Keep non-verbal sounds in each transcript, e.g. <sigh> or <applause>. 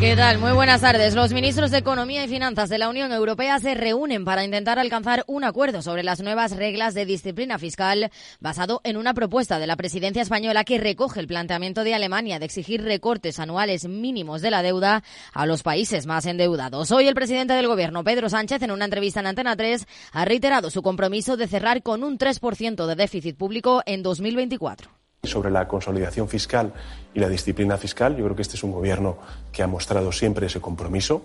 ¿Qué tal? Muy buenas tardes. Los ministros de Economía y Finanzas de la Unión Europea se reúnen para intentar alcanzar un acuerdo sobre las nuevas reglas de disciplina fiscal basado en una propuesta de la presidencia española que recoge el planteamiento de Alemania de exigir recortes anuales mínimos de la deuda a los países más endeudados. Hoy el presidente del Gobierno, Pedro Sánchez, en una entrevista en Antena 3, ha reiterado su compromiso de cerrar con un 3% de déficit público en 2024. Sobre la consolidación fiscal y la disciplina fiscal, yo creo que este es un gobierno que ha mostrado siempre ese compromiso.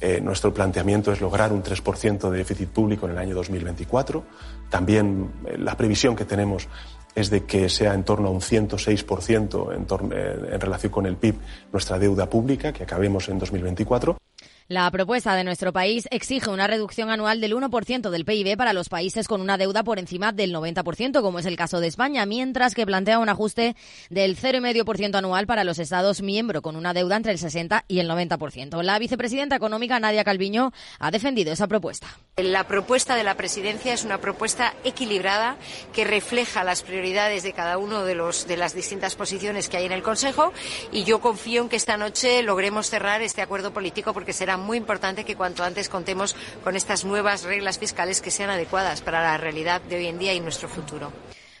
Eh, nuestro planteamiento es lograr un 3% de déficit público en el año 2024. También eh, la previsión que tenemos es de que sea en torno a un 106% en, eh, en relación con el PIB nuestra deuda pública, que acabemos en 2024. La propuesta de nuestro país exige una reducción anual del 1% del PIB para los países con una deuda por encima del 90%, como es el caso de España, mientras que plantea un ajuste del 0,5% anual para los Estados miembros con una deuda entre el 60 y el 90%. La vicepresidenta económica Nadia Calviño ha defendido esa propuesta. La propuesta de la presidencia es una propuesta equilibrada que refleja las prioridades de cada uno de, los, de las distintas posiciones que hay en el Consejo y yo confío en que esta noche logremos cerrar este acuerdo político porque será muy importante que cuanto antes contemos con estas nuevas reglas fiscales que sean adecuadas para la realidad de hoy en día y nuestro futuro.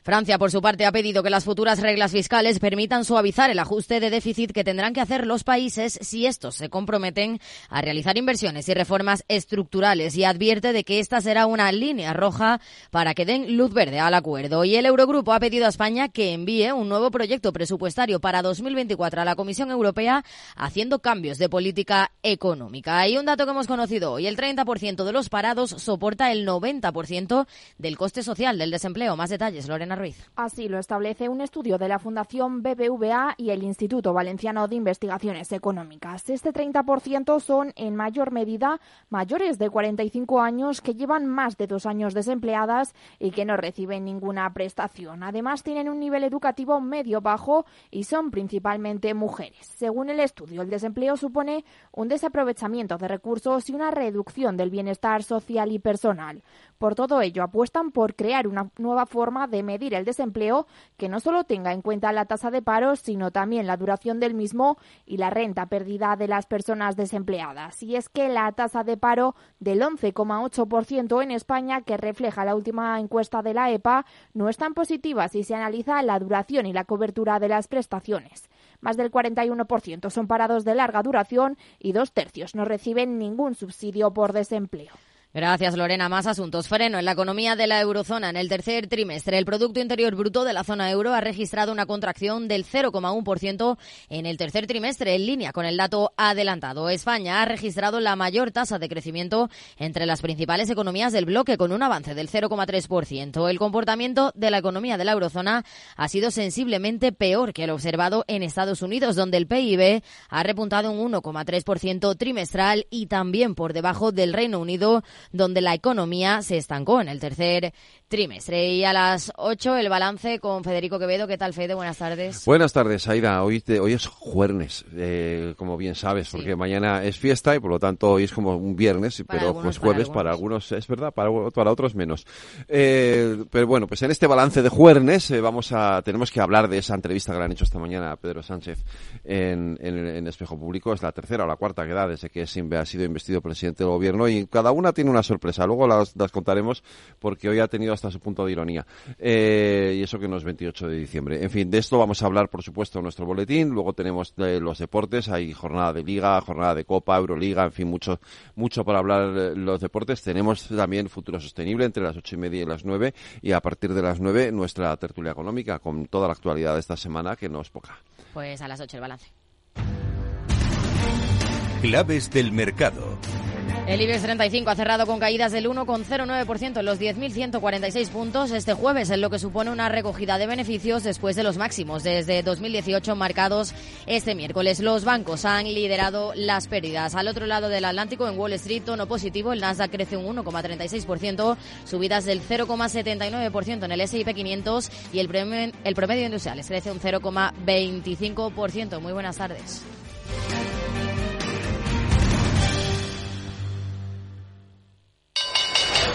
Francia, por su parte, ha pedido que las futuras reglas fiscales permitan suavizar el ajuste de déficit que tendrán que hacer los países si estos se comprometen a realizar inversiones y reformas estructurales y advierte de que esta será una línea roja para que den luz verde al acuerdo. Y el Eurogrupo ha pedido a España que envíe un nuevo proyecto presupuestario para 2024 a la Comisión Europea haciendo cambios de política económica. Y un dato que hemos conocido hoy, el 30% de los parados soporta el 90% del coste social del desempleo. Más detalles, Lorena Así lo establece un estudio de la Fundación BBVA y el Instituto Valenciano de Investigaciones Económicas. Este 30% son en mayor medida mayores de 45 años que llevan más de dos años desempleadas y que no reciben ninguna prestación. Además, tienen un nivel educativo medio bajo y son principalmente mujeres. Según el estudio, el desempleo supone un desaprovechamiento de recursos y una reducción del bienestar social y personal. Por todo ello, apuestan por crear una nueva forma de medir el desempleo que no solo tenga en cuenta la tasa de paro, sino también la duración del mismo y la renta perdida de las personas desempleadas. Y es que la tasa de paro del 11,8% en España, que refleja la última encuesta de la EPA, no es tan positiva si se analiza la duración y la cobertura de las prestaciones. Más del 41% son parados de larga duración y dos tercios no reciben ningún subsidio por desempleo. Gracias, Lorena. Más asuntos. Freno en la economía de la eurozona. En el tercer trimestre, el Producto Interior Bruto de la zona euro ha registrado una contracción del 0,1% en el tercer trimestre, en línea con el dato adelantado. España ha registrado la mayor tasa de crecimiento entre las principales economías del bloque, con un avance del 0,3%. El comportamiento de la economía de la eurozona ha sido sensiblemente peor que el observado en Estados Unidos, donde el PIB ha repuntado un 1,3% trimestral y también por debajo del Reino Unido, donde la economía se estancó en el tercer trimestre. Y a las 8 el balance con Federico Quevedo. ¿Qué tal, Fede? Buenas tardes. Buenas tardes, Aida. Hoy, hoy es jueves, eh, como bien sabes, porque mañana es fiesta y por lo tanto hoy es como un viernes, pero pues jueves para algunos. es verdad, para, para otros menos. Eh, pero bueno, pues en este balance de jueves eh, vamos a, tenemos que hablar de esa entrevista que le han hecho esta mañana a Pedro Sánchez en, en, Espejo Público. Es la tercera o la cuarta que da desde que ha sido investido presidente del gobierno y cada una tiene una sorpresa. Luego las, las contaremos porque hoy ha tenido hasta su punto de ironía. Eh, y eso que no es 28 de diciembre. En fin, de esto vamos a hablar, por supuesto, en nuestro boletín. Luego tenemos de los deportes. Hay jornada de Liga, jornada de Copa, Euroliga, en fin, mucho, mucho para hablar los deportes. Tenemos también Futuro Sostenible entre las ocho y media y las nueve. Y a partir de las nueve, nuestra tertulia económica con toda la actualidad de esta semana, que no es poca. Pues a las ocho el balance. Claves del mercado. El IBEX 35 ha cerrado con caídas del 1,09% en los 10.146 puntos este jueves, en lo que supone una recogida de beneficios después de los máximos desde 2018 marcados este miércoles. Los bancos han liderado las pérdidas. Al otro lado del Atlántico, en Wall Street, tono positivo, el Nasdaq crece un 1,36%, subidas del 0,79% en el S&P 500 y el el promedio industrial crece un 0,25%. Muy buenas tardes.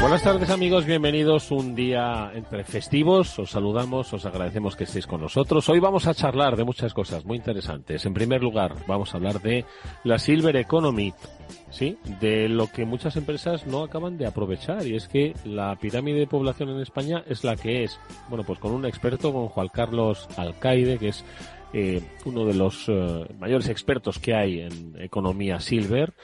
Buenas tardes amigos, bienvenidos un día entre festivos, os saludamos, os agradecemos que estéis con nosotros. Hoy vamos a charlar de muchas cosas muy interesantes. En primer lugar, vamos a hablar de la Silver Economy, ¿sí? De lo que muchas empresas no acaban de aprovechar y es que la pirámide de población en España es la que es. Bueno, pues con un experto, con Juan Carlos Alcaide, que es eh, uno de los eh, mayores expertos que hay en economía silver.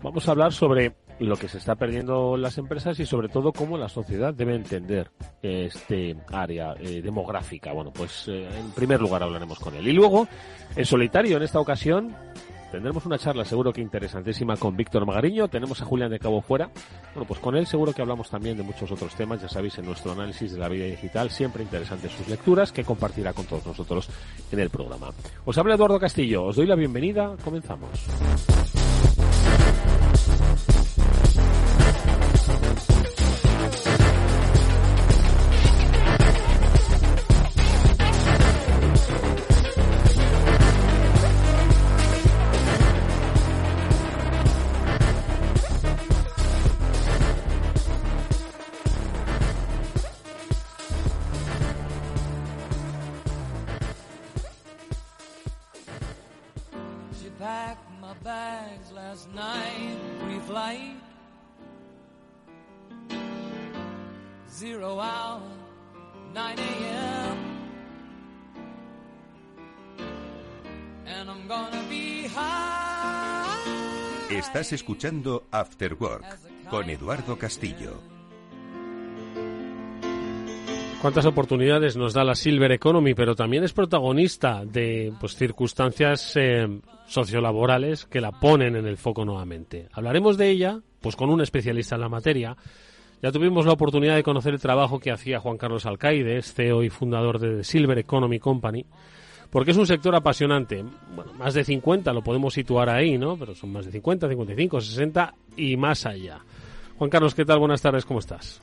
Vamos a hablar sobre lo que se está perdiendo las empresas y sobre todo cómo la sociedad debe entender este área eh, demográfica. Bueno, pues eh, en primer lugar hablaremos con él. Y luego, en solitario, en esta ocasión, tendremos una charla seguro que interesantísima con Víctor Magariño. Tenemos a Julián de Cabo Fuera. Bueno, pues con él seguro que hablamos también de muchos otros temas. Ya sabéis, en nuestro análisis de la vida digital, siempre interesantes sus lecturas que compartirá con todos nosotros en el programa. Os habla Eduardo Castillo. Os doy la bienvenida. Comenzamos. Estás escuchando After Work con Eduardo Castillo. Cuántas oportunidades nos da la Silver Economy, pero también es protagonista de pues, circunstancias eh, sociolaborales que la ponen en el foco nuevamente. Hablaremos de ella pues con un especialista en la materia. Ya tuvimos la oportunidad de conocer el trabajo que hacía Juan Carlos Alcaide, CEO y fundador de Silver Economy Company, porque es un sector apasionante. Bueno, más de 50 lo podemos situar ahí, ¿no? Pero son más de 50, 55, 60 y más allá. Juan Carlos, ¿qué tal? Buenas tardes, ¿cómo estás?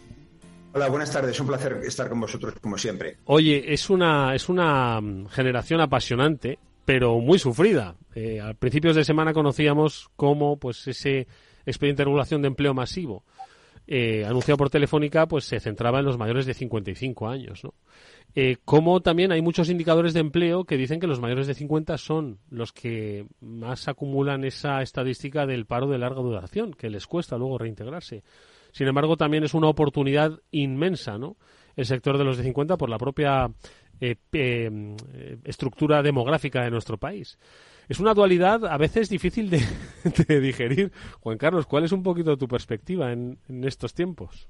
Hola, buenas tardes. Un placer estar con vosotros como siempre. Oye, es una, es una mm, generación apasionante, pero muy sufrida. Eh, a principios de semana conocíamos cómo pues ese expediente de regulación de empleo masivo eh, anunciado por Telefónica pues se centraba en los mayores de 55 años, ¿no? Eh, como también hay muchos indicadores de empleo que dicen que los mayores de 50 son los que más acumulan esa estadística del paro de larga duración, que les cuesta luego reintegrarse. Sin embargo, también es una oportunidad inmensa, ¿no? El sector de los de 50 por la propia eh, eh, estructura demográfica de nuestro país. Es una dualidad a veces difícil <laughs> de, digerir. Juan Carlos, ¿cuál es un poquito tu perspectiva en estos tiempos?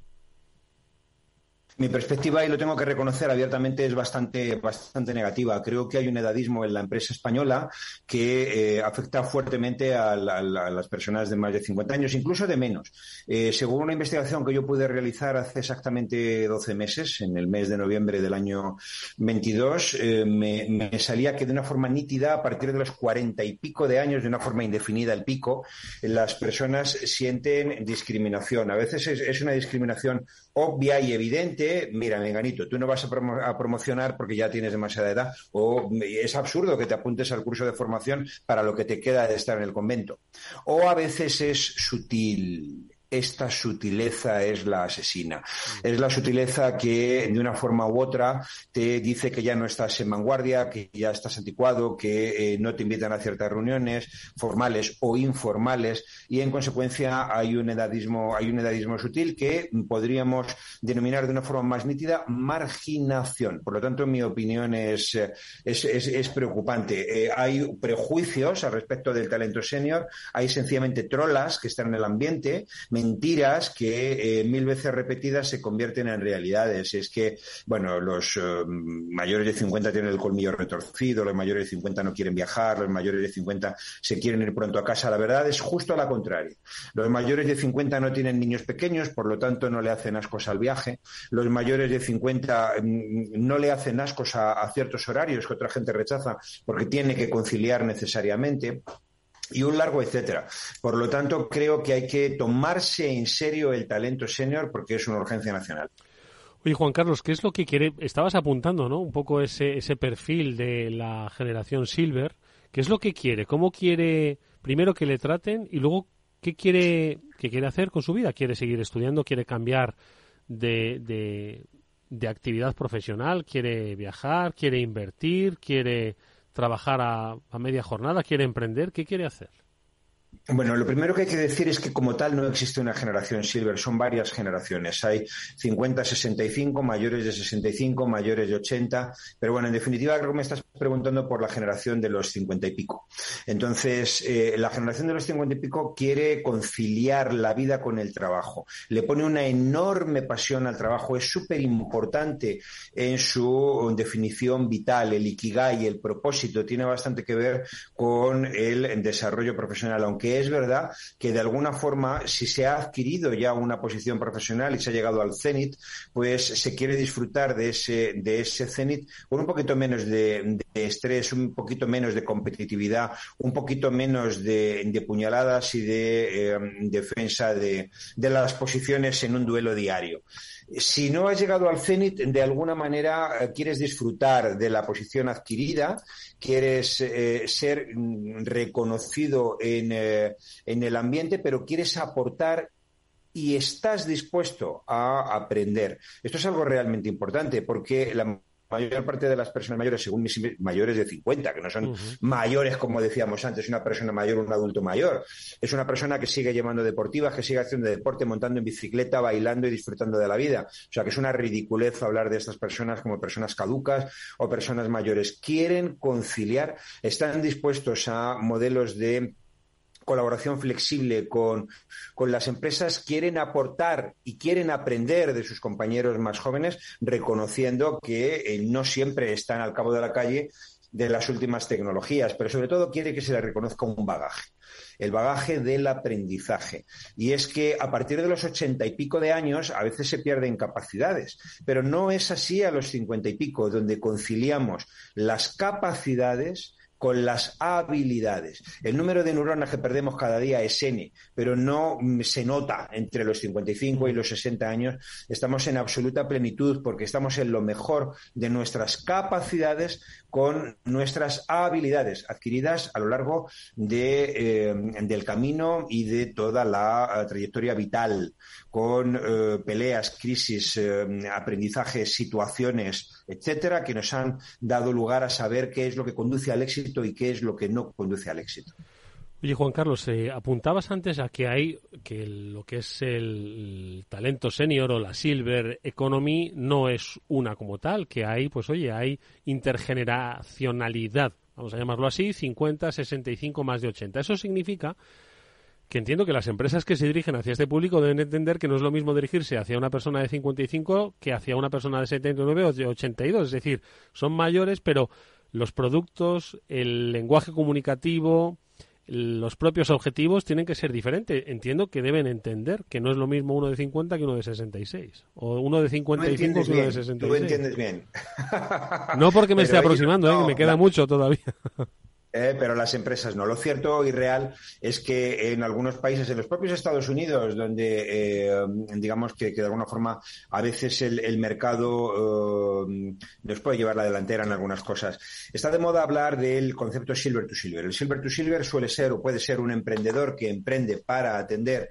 Mi perspectiva, y lo tengo que reconocer abiertamente, es bastante, bastante negativa. Creo que hay un edadismo en la empresa española que eh, afecta fuertemente a, las personas de más de 50 años, incluso de menos. Eh, según una investigación que yo pude realizar hace exactamente 12 meses, en el mes de noviembre del año 22, eh, me, salía que de una forma nítida, a partir de los 40 y pico de años, de una forma indefinida el pico, las personas sienten discriminación. A veces es una discriminación obvia y evidente, mira, Menganito, tú no vas a, promocionar porque ya tienes demasiada edad, o es absurdo que te apuntes al curso de formación para lo que te queda de estar en el convento. O a veces es sutil, esta sutileza es la asesina. Es la sutileza que de una forma u otra te dice que ya no estás en vanguardia, que ya estás anticuado, que eh, no te invitan a ciertas reuniones formales o informales y en consecuencia hay un edadismo, hay un edadismo sutil que podríamos denominar de una forma más nítida marginación. Por lo tanto, en mi opinión es, es, preocupante. Eh, hay prejuicios al respecto del talento senior, hay sencillamente trolas que están en el ambiente, mentiras que eh, mil veces repetidas se convierten en realidades. Es que, bueno, los eh, mayores de 50 tienen el colmillo retorcido, los mayores de 50 no quieren viajar, los mayores de 50 se quieren ir pronto a casa. La verdad es justo a la contraria. Los mayores de 50 no tienen niños pequeños, por lo tanto no le hacen ascos al viaje. Los mayores de 50 mm, no le hacen ascos a ciertos horarios que otra gente rechaza porque tiene que conciliar necesariamente y un largo etcétera. Por lo tanto, creo que hay que tomarse en serio el talento senior porque es una urgencia nacional. Oye, Juan Carlos, ¿qué es lo que quiere? Estabas apuntando, ¿no? Un poco ese, ese perfil de la generación Silver. ¿Qué es lo que quiere? ¿Cómo quiere, primero, que le traten y luego, qué quiere, qué quiere hacer con su vida? ¿Quiere seguir estudiando? ¿Quiere cambiar de, de, de actividad profesional? ¿Quiere viajar? ¿Quiere invertir? ¿Quiere trabajar a, media jornada, quiere emprender, ¿qué quiere hacer? Bueno, lo primero que hay que decir es que como tal no existe una generación silver, son varias generaciones. Hay 50, 65, mayores de 65, mayores de 80, pero bueno, en definitiva creo que me estás preguntando por la generación de los 50 y pico. Entonces, eh, la generación de los 50 y pico quiere conciliar la vida con el trabajo. Le pone una enorme pasión al trabajo, es súper importante en su definición vital, el ikigai, el propósito, tiene bastante que ver con el desarrollo profesional, aunque es verdad que de alguna forma, si se ha adquirido ya una posición profesional y se ha llegado al cenit, pues se quiere disfrutar de ese, de ese cenit con un poquito menos de, estrés, un poquito menos de competitividad, un poquito menos de, puñaladas y de em, defensa de, de las posiciones en un duelo diario si no has llegado al cenit, de alguna manera eh, quieres disfrutar de la posición adquirida, quieres eh, ser mm, reconocido eh, en, el ambiente, pero quieres aportar y estás dispuesto a aprender. Esto es algo realmente importante porque la mayor parte de las personas mayores, según mis mayores de 50, que no son mayores como decíamos antes, una persona mayor, un adulto mayor, es una persona que sigue llevando deportivas, que sigue haciendo deporte, montando en bicicleta, bailando y disfrutando de la vida. O sea que es una ridiculez hablar de estas personas como personas caducas o personas mayores. Quieren conciliar, están dispuestos a modelos de colaboración flexible con, las empresas quieren aportar y quieren aprender de sus compañeros más jóvenes, reconociendo que eh, no siempre están al cabo de la calle de las últimas tecnologías, pero sobre todo quiere que se les reconozca un bagaje, el bagaje del aprendizaje. Y es que a partir de los ochenta y pico de años a veces se pierden capacidades, pero no es así a los cincuenta y pico, donde conciliamos las capacidades con las habilidades. El número de neuronas que perdemos cada día es N, pero no se nota entre los 55 y los 60 años. Estamos en absoluta plenitud porque estamos en lo mejor de nuestras capacidades con nuestras habilidades adquiridas a lo largo de, eh, del camino y de toda la eh, trayectoria vital, con eh, peleas, crisis, aprendizajes, situaciones, etcétera, que nos han dado lugar a saber qué es lo que conduce al éxito y qué es lo que no conduce al éxito. Oye, Juan Carlos, eh, apuntabas antes a que hay que lo que es el talento senior o la silver economy no es una como tal, que hay, pues oye, hay intergeneracionalidad, vamos a llamarlo así, 50, 65, más de 80. Eso significa que entiendo que las empresas que se dirigen hacia este público deben entender que no es lo mismo dirigirse hacia una persona de 55 que hacia una persona de 79 o de 82. Es decir, son mayores, pero los productos, el lenguaje comunicativo, los propios objetivos tienen que ser diferentes. Entiendo que deben entender que no es lo mismo uno de 50 que uno de 66. O uno de 55 que uno de 66. Tú entiendes bien. no porque me esté aproximando, ¿eh? que me queda mucho todavía. Eh, pero las empresas no. Lo cierto y real es que en algunos países, en los propios Estados Unidos, donde eh, digamos que, de alguna forma a veces el, mercado eh, nos puede llevar la delantera en algunas cosas, está de moda hablar del concepto silver to silver. El silver to silver suele ser o puede ser un emprendedor que emprende para atender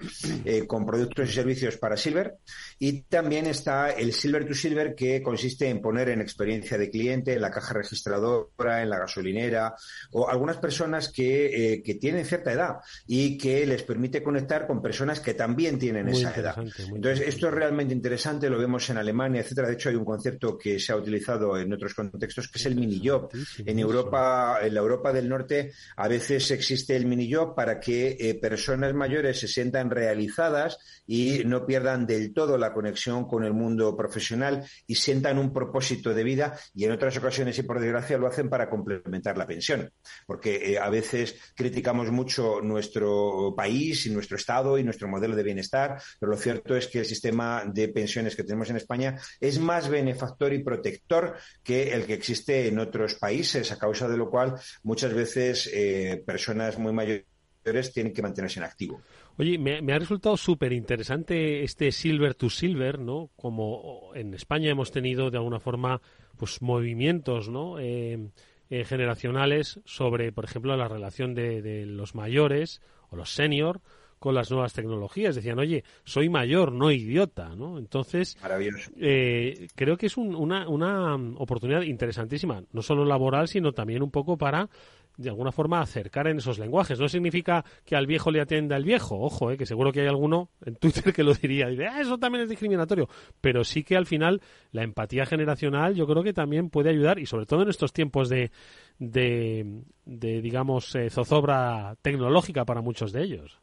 con productos y servicios para silver y también está el silver to silver que consiste en poner en experiencia de cliente, en la caja registradora, en la gasolinera o algunas personas que, eh, que, tienen cierta edad y que les permite conectar con personas que también tienen esa edad. Entonces, esto es realmente interesante, lo vemos en Alemania, etcétera. De hecho, hay un concepto que se ha utilizado en otros contextos que es el mini job. En Europa, en la Europa del Norte, a veces existe el mini job para que eh, personas mayores se sientan realizadas y no pierdan del todo la conexión con el mundo profesional y sientan un propósito de vida y en otras ocasiones y por desgracia lo hacen para complementar la pensión porque eh, a veces criticamos mucho nuestro país y nuestro Estado y nuestro modelo de bienestar, pero lo cierto es que el sistema de pensiones que tenemos en España es más benefactor y protector que el que existe en otros países, a causa de lo cual muchas veces eh, personas muy mayores tienen que mantenerse en activo. Oye, me, ha resultado súper interesante este silver to silver, ¿no? Como en España hemos tenido de alguna forma, pues movimientos, ¿no? Eh, eh, generacionales sobre, por ejemplo, la relación de, los mayores o los senior con las nuevas tecnologías. Decían, oye, soy mayor, no idiota, ¿no? Entonces, eh, creo que es una, una oportunidad interesantísima, no solo laboral, sino también un poco para de alguna forma acercar en esos lenguajes. No significa que al viejo le atienda el viejo, ojo, eh, que seguro que hay alguno en Twitter que lo diría, y ah, eso también es discriminatorio, pero sí que al final la empatía generacional yo creo que también puede ayudar y sobre todo en estos tiempos de, de, digamos, eh, zozobra tecnológica para muchos de ellos.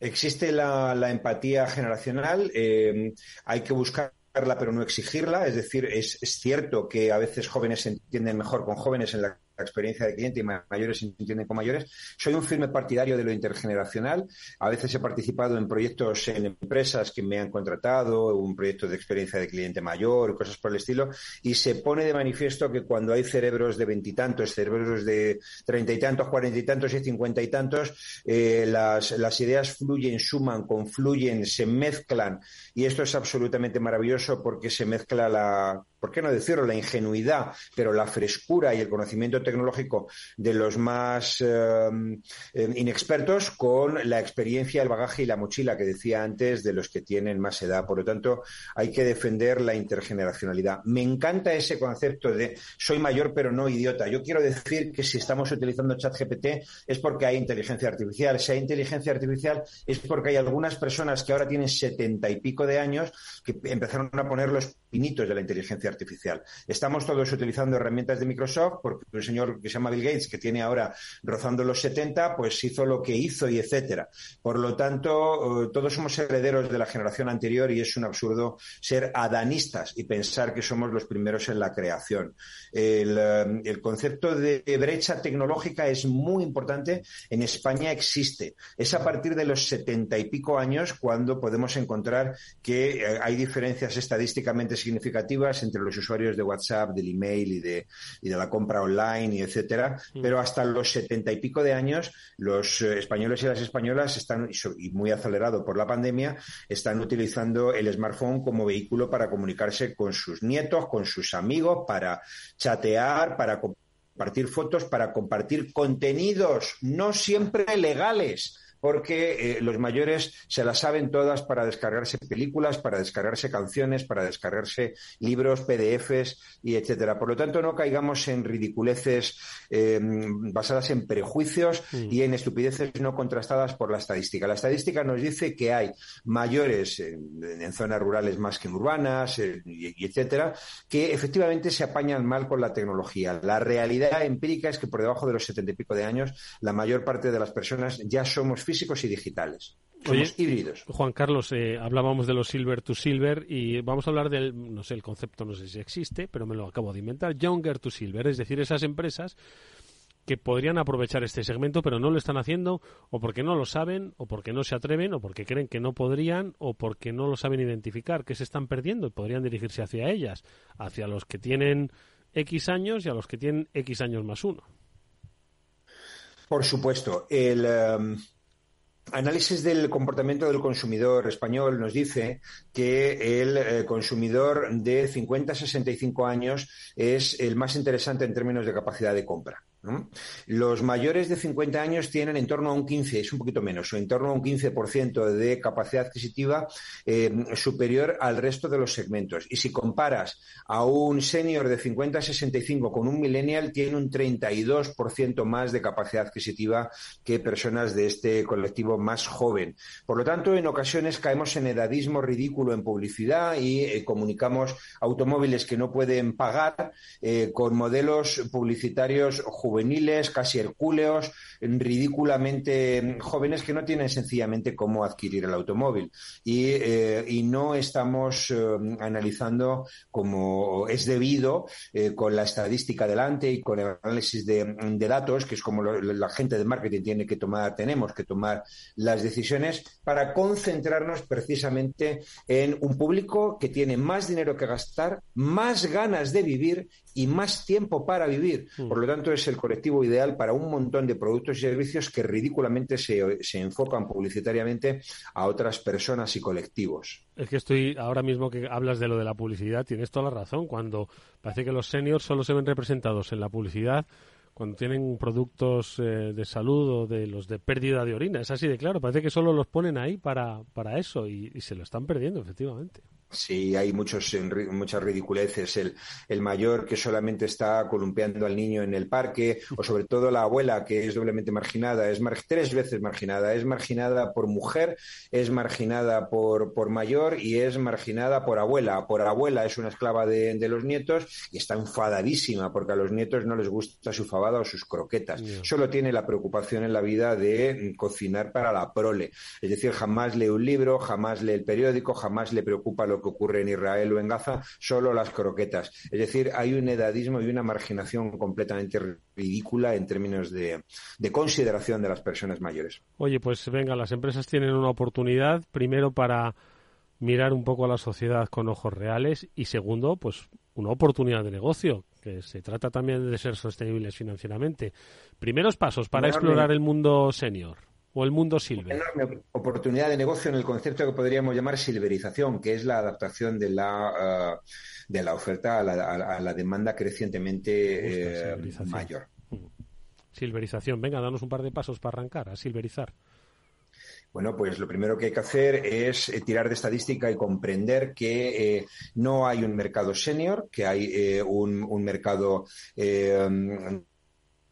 Existe la, empatía generacional, eh, hay que buscarla pero no exigirla, es decir, es, es, cierto que a veces jóvenes se entienden mejor con jóvenes en la experiencia de cliente y mayores se entienden con mayores. Soy un firme partidario de lo intergeneracional. A veces he participado en proyectos en empresas que me han contratado, un proyecto de experiencia de cliente mayor, cosas por el estilo, y se pone de manifiesto que cuando hay cerebros de veintitantos, cerebros de treinta y tantos, cuarenta y tantos y cincuenta y tantos, eh, las, las ideas fluyen, suman, confluyen, se mezclan, y esto es absolutamente maravilloso porque se mezcla la ¿por qué no decirlo?, la ingenuidad, pero la frescura y el conocimiento tecnológico de los más eh, eh, inexpertos con la experiencia, el bagaje y la mochila que decía antes de los que tienen más edad. Por lo tanto, hay que defender la intergeneracionalidad. Me encanta ese concepto de soy mayor pero no idiota. Yo quiero decir que si estamos utilizando ChatGPT es porque hay inteligencia artificial. Si hay inteligencia artificial es porque hay algunas personas que ahora tienen setenta y pico de años que empezaron a poner los pinitos de la inteligencia artificial. Estamos todos utilizando herramientas de Microsoft porque un señor que se llama Bill Gates, que tiene ahora rozando los 70, pues hizo lo que hizo y etcétera. Por lo tanto, eh, todos somos herederos de la generación anterior y es un absurdo ser adanistas y pensar que somos los primeros en la creación. El, eh, el concepto de brecha tecnológica es muy importante. En España existe. Es a partir de los setenta y pico años cuando podemos encontrar que eh, hay diferencias estadísticamente significativas entre los usuarios de WhatsApp, del email y de, y de la compra online y etcétera, mm. pero hasta los setenta y pico de años los eh, españoles y las españolas están, y muy acelerado por la pandemia, están utilizando el smartphone como vehículo para comunicarse con sus nietos, con sus amigos, para chatear, para compartir fotos, para compartir contenidos no siempre legales porque eh, los mayores se las saben todas para descargarse películas, para descargarse canciones, para descargarse libros, PDFs y etcétera. Por lo tanto, no caigamos en ridiculeces eh, basadas en prejuicios mm. y en estupideces no contrastadas por la estadística. La estadística nos dice que hay mayores en, zonas rurales más que en urbanas eh, y, etcétera, que efectivamente se apañan mal con la tecnología. La realidad empírica es que por debajo de los setenta y pico de años, la mayor parte de las personas ya somos físicos y digitales. Somos híbridos. Juan Carlos, eh, hablábamos de los silver to silver y vamos a hablar del, no sé, el concepto no sé si existe, pero me lo acabo de inventar, younger to silver, es decir, esas empresas que podrían aprovechar este segmento, pero no lo están haciendo, o porque no lo saben, o porque no se atreven, o porque creen que no podrían, o porque no lo saben identificar, que se están perdiendo y podrían dirigirse hacia ellas, hacia los que tienen X años y a los que tienen X años más uno. Por supuesto. El. Em, análisis del comportamiento del consumidor español nos dice que el eh, consumidor de 50 a 65 años es el más interesante en términos de capacidad de compra. Los mayores de 50 años tienen en torno a un 15, es un poquito menos, o en torno a un 15% de capacidad adquisitiva eh, superior al resto de los segmentos. Y si comparas a un senior de 50 a 65 con un millennial, tiene un 32% más de capacidad adquisitiva que personas de este colectivo más joven. Por lo tanto, en ocasiones caemos en edadismo ridículo en publicidad y eh, comunicamos automóviles que no pueden pagar eh, con modelos publicitarios juveniles juveniles, casi hercúleos, ridículamente jóvenes que no tienen sencillamente cómo adquirir el automóvil. Y, eh, no estamos eh, analizando como es debido eh, con la estadística delante y con el análisis de, datos, que es como la gente de marketing tiene que tomar, tenemos que tomar las decisiones para concentrarnos precisamente en un público que tiene más dinero que gastar, más ganas de vivir y más tiempo para vivir. Mm. Por lo tanto, es el colectivo ideal para un montón de productos y servicios que ridículamente se, se enfocan publicitariamente a otras personas y colectivos. Es que estoy, ahora mismo que hablas de lo de la publicidad, tienes toda la razón. Cuando parece que los seniors solo se ven representados en la publicidad cuando tienen productos eh, de salud o de los de pérdida de orina. Es así de claro, parece que solo los ponen ahí para, para eso y se lo están perdiendo, efectivamente. Sí, hay muchos, muchas ridiculeces. El, el, mayor que solamente está columpiando al niño en el parque, o sobre todo la abuela que es doblemente marginada, es tres veces marginada. Es marginada por mujer, es marginada por, por mayor y es marginada por abuela. Por abuela es una esclava de, de, los nietos y está enfadadísima porque a los nietos no les gusta su fabada o sus croquetas. Solo tiene la preocupación en la vida de cocinar para la prole. Es decir, jamás lee un libro, jamás lee el periódico, jamás le preocupa lo que ocurre en Israel o en Gaza, solo las croquetas. Es decir, hay un edadismo y una marginación completamente ridícula en términos de, consideración de las personas mayores. Oye, pues venga, las empresas tienen una oportunidad, primero para mirar un poco a la sociedad con ojos reales y segundo, pues una oportunidad de negocio, que se trata también de ser sostenibles financieramente. Primeros pasos para explorar el mundo senior o el mundo silver? Enorme oportunidad de negocio en el concepto que podríamos llamar silverización, que es la adaptación de la, uh, de la oferta a la, a la, demanda crecientemente eh, mayor. Silverización. Venga, danos un par de pasos para arrancar a silverizar. Bueno, pues lo primero que hay que hacer es eh, tirar de estadística y comprender que eh, no hay un mercado senior, que hay eh, un, un, mercado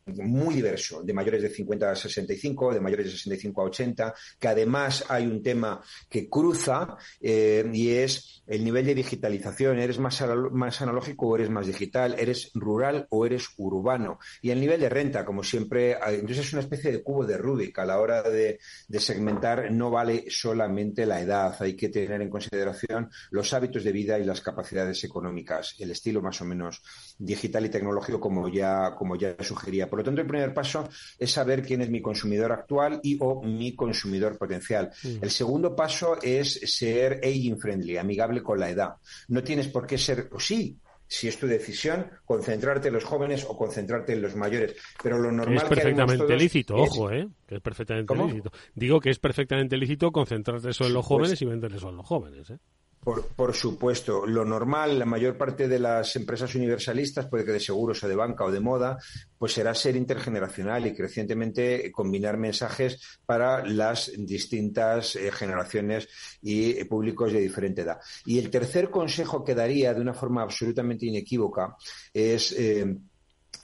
muy diverso, de mayores de 50 a 65, de mayores de 65 a 80, que además hay un tema que cruza eh, y es el nivel de digitalización. ¿Eres más, más analógico o eres más digital? ¿Eres rural o eres urbano? Y el nivel de renta, como siempre, entonces es una especie de cubo de Rubik. A la hora de, de segmentar no vale solamente la edad, hay que tener en consideración los hábitos de vida y las capacidades económicas, el estilo más o menos digital y tecnológico como ya, como ya sugería. Por lo tanto, el primer paso es saber quién es mi consumidor actual y o mi consumidor potencial. Mm. El segundo paso es ser aging friendly, amigable con la edad. No tienes por qué ser, o sí, si es tu decisión, concentrarte en los jóvenes o concentrarte en los mayores. Pero lo normal es perfectamente lícito, ojo, ¿eh? Que es perfectamente lícito. Digo que es perfectamente lícito concentrarte solo en los jóvenes y venderles solo a los jóvenes, ¿eh? Por, supuesto, lo normal, la mayor parte de las empresas universalistas, puede que de seguros o de banca o de moda, pues será ser intergeneracional y crecientemente combinar mensajes para las distintas eh, generaciones y eh, públicos de diferente edad. Y el tercer consejo que daría de una forma absolutamente inequívoca es eh,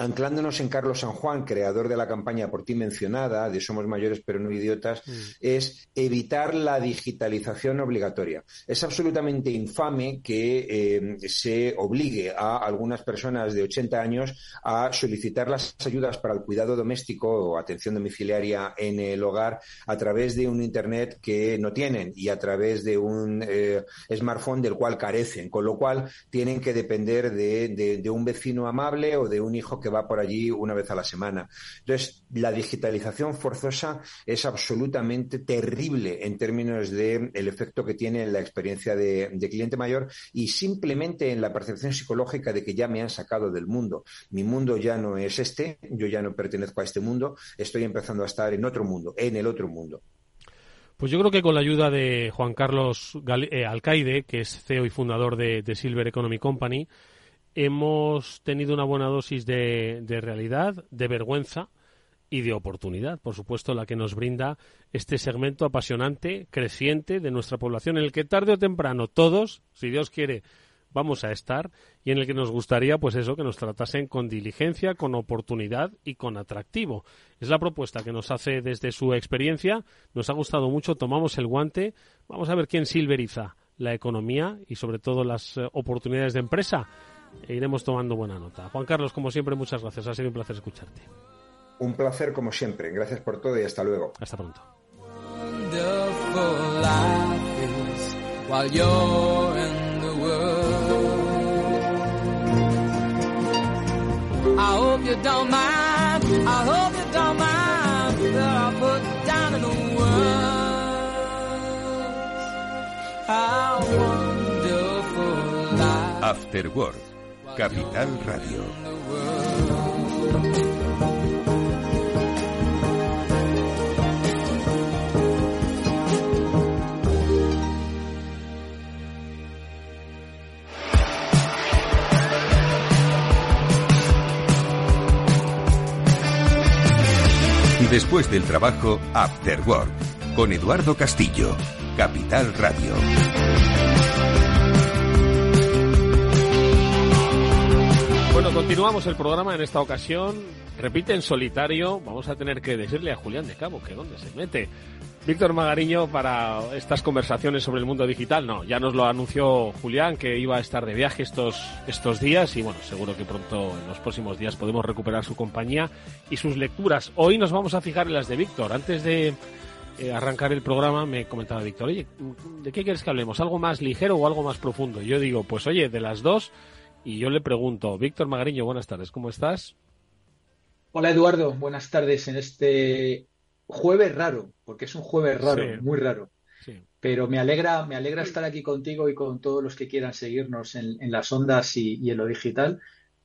anclándonos en Carlos San Juan, creador de la campaña por ti mencionada, de Somos mayores pero no idiotas, mm. es evitar la digitalización obligatoria. Es absolutamente infame que eh, se obligue a algunas personas de 80 años a solicitar las ayudas para el cuidado doméstico o atención domiciliaria en el hogar a través de un Internet que no tienen y a través de un eh, smartphone del cual carecen, con lo cual tienen que depender de un vecino amable o de un hijo que va por allí una vez a la semana. Entonces, la digitalización forzosa es absolutamente terrible en términos de el efecto que tiene en la experiencia de, cliente mayor y simplemente en la percepción psicológica de que ya me han sacado del mundo. Mi mundo ya no es este, yo ya no pertenezco a este mundo, estoy empezando a estar en otro mundo, en el otro mundo. Pues yo creo que con la ayuda de Juan Carlos eh, Alcaide, que es CEO y fundador de, Silver Economy Company, hemos tenido una buena dosis de, realidad, de vergüenza y de oportunidad, por supuesto, la que nos brinda este segmento apasionante, creciente de nuestra población, en el que tarde o temprano todos, si Dios quiere, vamos a estar y en el que nos gustaría, pues eso, que nos tratasen con diligencia, con oportunidad y con atractivo. Es la propuesta que nos hace desde su experiencia. Nos ha gustado mucho, tomamos el guante. Vamos a ver quién silveriza la economía y sobre todo las eh, oportunidades de empresa. E iremos tomando buena nota. Juan Carlos, como siempre, muchas gracias. Ha sido un placer escucharte. Un placer como siempre. Gracias por todo y hasta luego. Hasta pronto. After Work, Capital Radio. Después del trabajo, After Work, con Eduardo Castillo, Capital Radio. Bueno, continuamos el programa en esta ocasión. Repite en solitario. Vamos a tener que decirle a Julián de Cabo que dónde se mete. Víctor Magariño para estas conversaciones sobre el mundo digital. No, ya nos lo anunció Julián que iba a estar de viaje estos, estos días y bueno, seguro que pronto en los próximos días podemos recuperar su compañía y sus lecturas. Hoy nos vamos a fijar en las de Víctor. Antes de eh, arrancar el programa me comentaba Víctor, oye, ¿de qué quieres que hablemos? ¿Algo más ligero o algo más profundo? Yo digo, pues oye, de las dos y yo le pregunto, Víctor Magariño, buenas tardes, ¿cómo estás? Hola Eduardo, buenas tardes en este jueves raro, porque es un jueves raro, muy raro. Pero me alegra, me alegra estar aquí contigo y con todos los que quieran seguirnos en, las ondas y, en lo digital,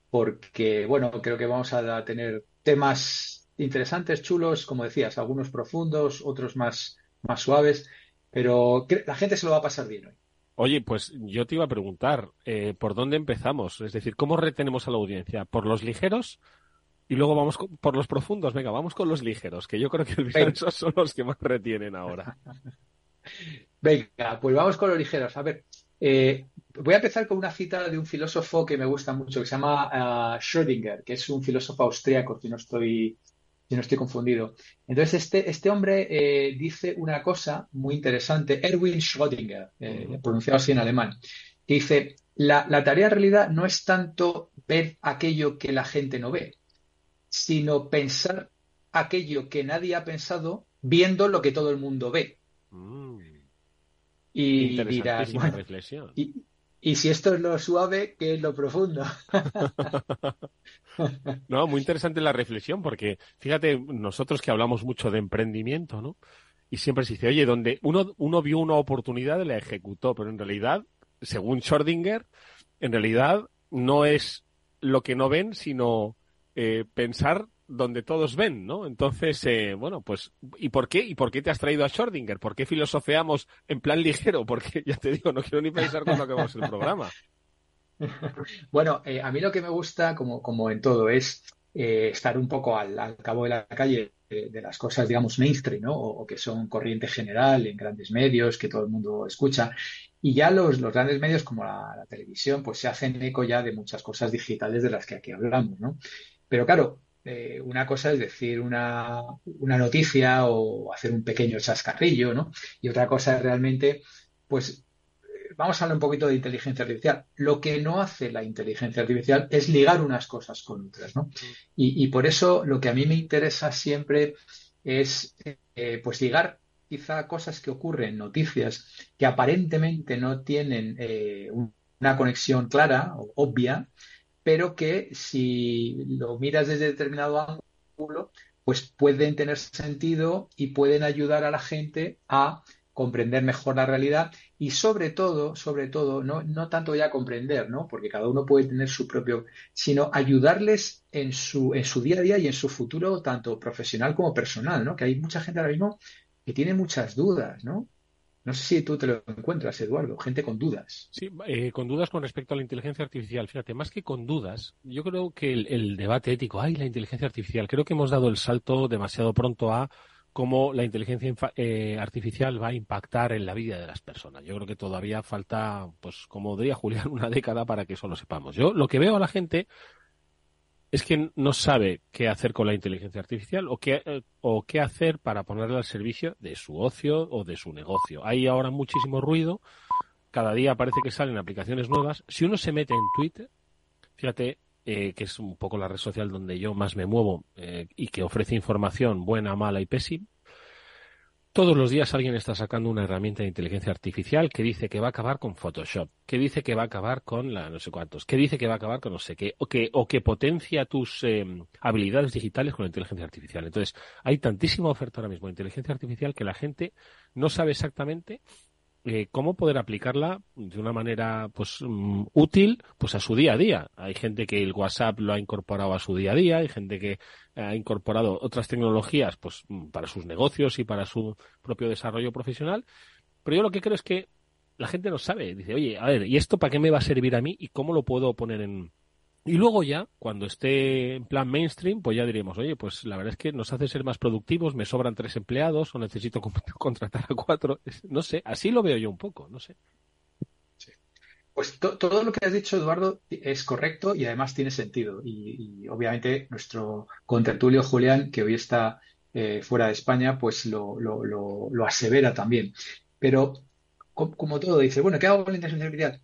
porque bueno, creo que vamos a tener temas interesantes, chulos, como decías, algunos profundos, otros más, más suaves, pero la gente se lo va a pasar bien hoy. Oye, pues yo te iba a preguntar, eh, ¿por dónde empezamos? Es decir, ¿cómo retenemos a la audiencia? ¿Por los ligeros y luego vamos por los profundos. Venga, vamos con los ligeros, que yo creo que esos son los que más retienen ahora. <laughs> Venga, pues vamos con los ligeros. A ver, eh, voy a empezar con una cita de un filósofo que me gusta mucho, que se llama uh, Schrödinger, que es un filósofo austríaco, si no estoy, si no estoy confundido. Entonces, este, este hombre eh, dice una cosa muy interesante, Erwin Schrödinger, eh, pronunciado así en alemán, que dice, la, la tarea en realidad no es tanto ver aquello que la gente no ve, sino pensar aquello que nadie ha pensado viendo lo que todo el mundo ve. Mm. Y dirás, y, si esto es lo suave, ¿qué es lo profundo? <laughs> no, muy interesante la reflexión, porque fíjate, nosotros que hablamos mucho de emprendimiento, ¿no? Y siempre se dice, oye, donde uno, uno vio una oportunidad y la ejecutó, pero en realidad, según Schrödinger, en realidad no es lo que no ven, sino eh, pensar donde todos ven, ¿no? Entonces, eh, bueno, pues, ¿y por qué? ¿Y por qué te has traído a Schrödinger? ¿Por qué filosofeamos en plan <laughs> ligero? Porque, ya te digo, no quiero ni pensar cuando acabamos el programa. <laughs> Bueno, eh, a mí lo que me gusta, como, como en todo, es estar un poco al, cabo de la calle de, las cosas, digamos, mainstream, ¿no? O, que son corriente general en grandes medios, que todo el mundo escucha. Y ya los, los grandes medios como la, la, televisión, pues se hacen eco ya de muchas cosas digitales de las que aquí hablamos, ¿no? Pero claro, eh, una cosa es decir una, noticia o hacer un pequeño chascarrillo, ¿no? Y otra cosa es realmente, pues, eh, vamos a hablar un poquito de inteligencia artificial. Lo que no hace la inteligencia artificial es ligar unas cosas con otras, ¿no? Y, por eso lo que a mí me interesa siempre es, eh, pues, ligar quizá cosas que ocurren, noticias que aparentemente no tienen una conexión clara o obvia, pero que si lo miras desde determinado ángulo, pues pueden tener sentido y pueden ayudar a la gente a comprender mejor la realidad y sobre todo, sobre todo, no, no tanto ya comprender, ¿no? Porque cada uno puede tener su propio, sino ayudarles en su, en su día a día y en su futuro, tanto profesional como personal, ¿no? Que hay mucha gente ahora mismo que tiene muchas dudas, ¿no? No sé si tú te lo encuentras, Eduardo, gente con dudas. Sí, eh, con dudas con respecto a la inteligencia artificial. Fíjate, más que con dudas, yo creo que el, debate ético, ay, la inteligencia artificial, creo que hemos dado el salto demasiado pronto a cómo la inteligencia eh, artificial va a impactar en la vida de las personas. Yo creo que todavía falta, pues como diría Julián, una década para que eso lo sepamos. Yo lo que veo a la gente es que no sabe qué hacer con la inteligencia artificial o qué, eh, o qué hacer para ponerla al servicio de su ocio o de su negocio. Hay ahora muchísimo ruido, cada día parece que salen aplicaciones nuevas. Si uno se mete en Twitter, fíjate eh, que es un poco la red social donde yo más me muevo eh, y que ofrece información buena, mala y pésima, todos los días alguien está sacando una herramienta de inteligencia artificial que dice que va a acabar con Photoshop, que dice que va a acabar con la no sé cuántos, que dice que va a acabar con no sé qué, o que, o que potencia tus em, habilidades digitales con la inteligencia artificial. Entonces, hay tantísima oferta ahora mismo de inteligencia artificial que la gente no sabe exactamente eh, cómo poder aplicarla de una manera pues mm, útil pues a su día a día. Hay gente que el WhatsApp lo ha incorporado a su día a día, hay gente que ha incorporado otras tecnologías pues mm, para sus negocios y para su propio desarrollo profesional, pero yo lo que creo es que la gente no sabe, dice, "Oye, a ver, ¿y esto para qué me va a servir a mí y cómo lo puedo poner en y luego ya, cuando esté en plan mainstream, pues ya diremos, oye, pues la verdad es que nos hace ser más productivos, me sobran tres empleados o necesito <laughs> contratar a cuatro. No sé, así lo veo yo un poco, no sé. Pues todo lo que has dicho, Eduardo, es correcto y además tiene sentido. Y, obviamente nuestro contertulio Julián, que hoy está eh, fuera de España, pues lo, lo, asevera también. Pero como, todo dice, bueno, ¿qué hago con la inteligencia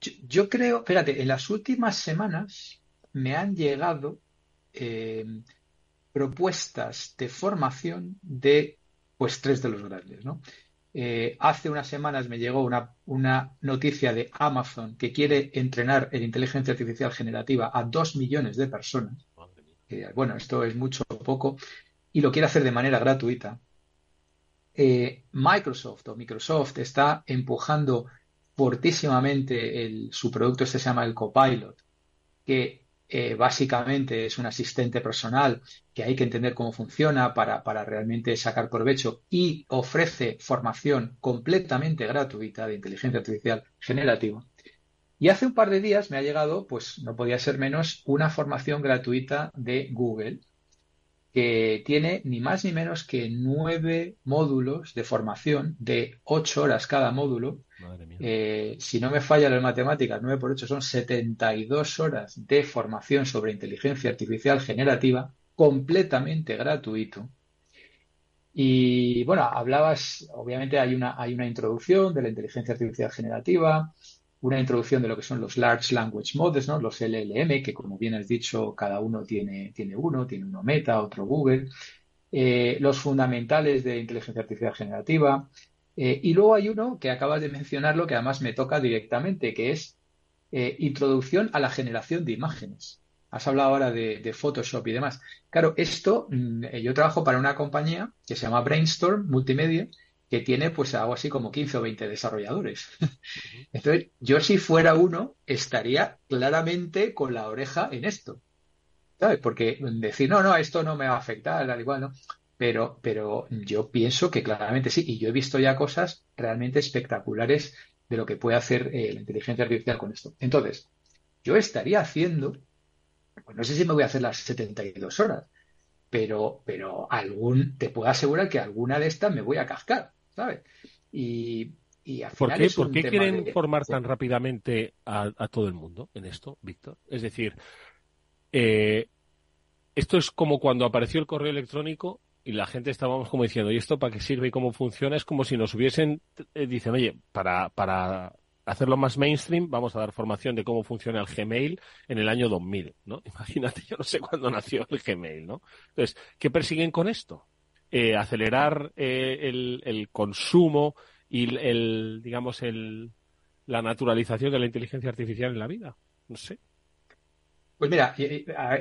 Yo, creo, fíjate, en las últimas semanas me han llegado eh, propuestas de formación de pues tres de los grandes, ¿no? Eh, hace unas semanas me llegó una, una, noticia de Amazon que quiere entrenar en inteligencia artificial generativa a dos millones de personas. bueno, esto es mucho o poco, y lo quiere hacer de manera gratuita. Eh, Microsoft o Microsoft está empujando fortísimamente su producto, este se llama el Copilot, que eh, básicamente es un asistente personal que hay que entender cómo funciona para, para, realmente sacar provecho y ofrece formación completamente gratuita de inteligencia artificial generativa. Y hace un par de días me ha llegado, pues no podía ser menos, una formación gratuita de Google que tiene ni más ni menos que nueve módulos de formación de ocho horas cada módulo. Eh, si no me falla las matemáticas, nueve por ocho son 72 horas de formación sobre inteligencia artificial generativa, completamente gratuito. Y bueno, hablabas, obviamente hay una, hay una introducción de la inteligencia artificial generativa, una introducción de lo que son los Large Language Models, ¿no? los LLM, que como bien has dicho, cada uno tiene, tiene uno, tiene uno Meta, otro Google, eh, los fundamentales de inteligencia artificial generativa, eh, y luego hay uno que acabas de mencionarlo que además me toca directamente, que es eh, introducción a la generación de imágenes. Has hablado ahora de, de Photoshop y demás. Claro, esto, mm, yo trabajo para una compañía que se llama Brainstorm Multimedia, que tiene pues algo así como 15 o 20 desarrolladores. <laughs> Entonces, yo si fuera uno, estaría claramente con la oreja en esto. ¿Sabes? Porque decir, no, no, esto no me va a afectar, al igual, ¿no? Pero, pero yo pienso que claramente sí, y yo he visto ya cosas realmente espectaculares de lo que puede hacer eh, la inteligencia artificial con esto. Entonces, yo estaría haciendo, pues no sé si me voy a hacer las 72 horas, pero, pero algún, te puedo asegurar que alguna de estas me voy a cascar. ¿Sabes? Y, ¿Por qué, ¿por qué quieren formar tan rápidamente a, todo el mundo en esto, Víctor? Es decir, eh, esto es como cuando apareció el correo electrónico y la gente estábamos como diciendo, ¿y esto para qué sirve y cómo funciona? Es como si nos hubiesen, eh, dicen, oye, para, para hacerlo más mainstream, vamos a dar formación de cómo funciona el Gmail en el año 2000, ¿no? <laughs> Imagínate, yo no sé cuándo nació el Gmail, ¿no? Entonces, ¿qué persiguen con esto? Eh, acelerar eh, el, consumo y el, digamos, el, la naturalización de la inteligencia artificial en la vida. No sé. Pues mira,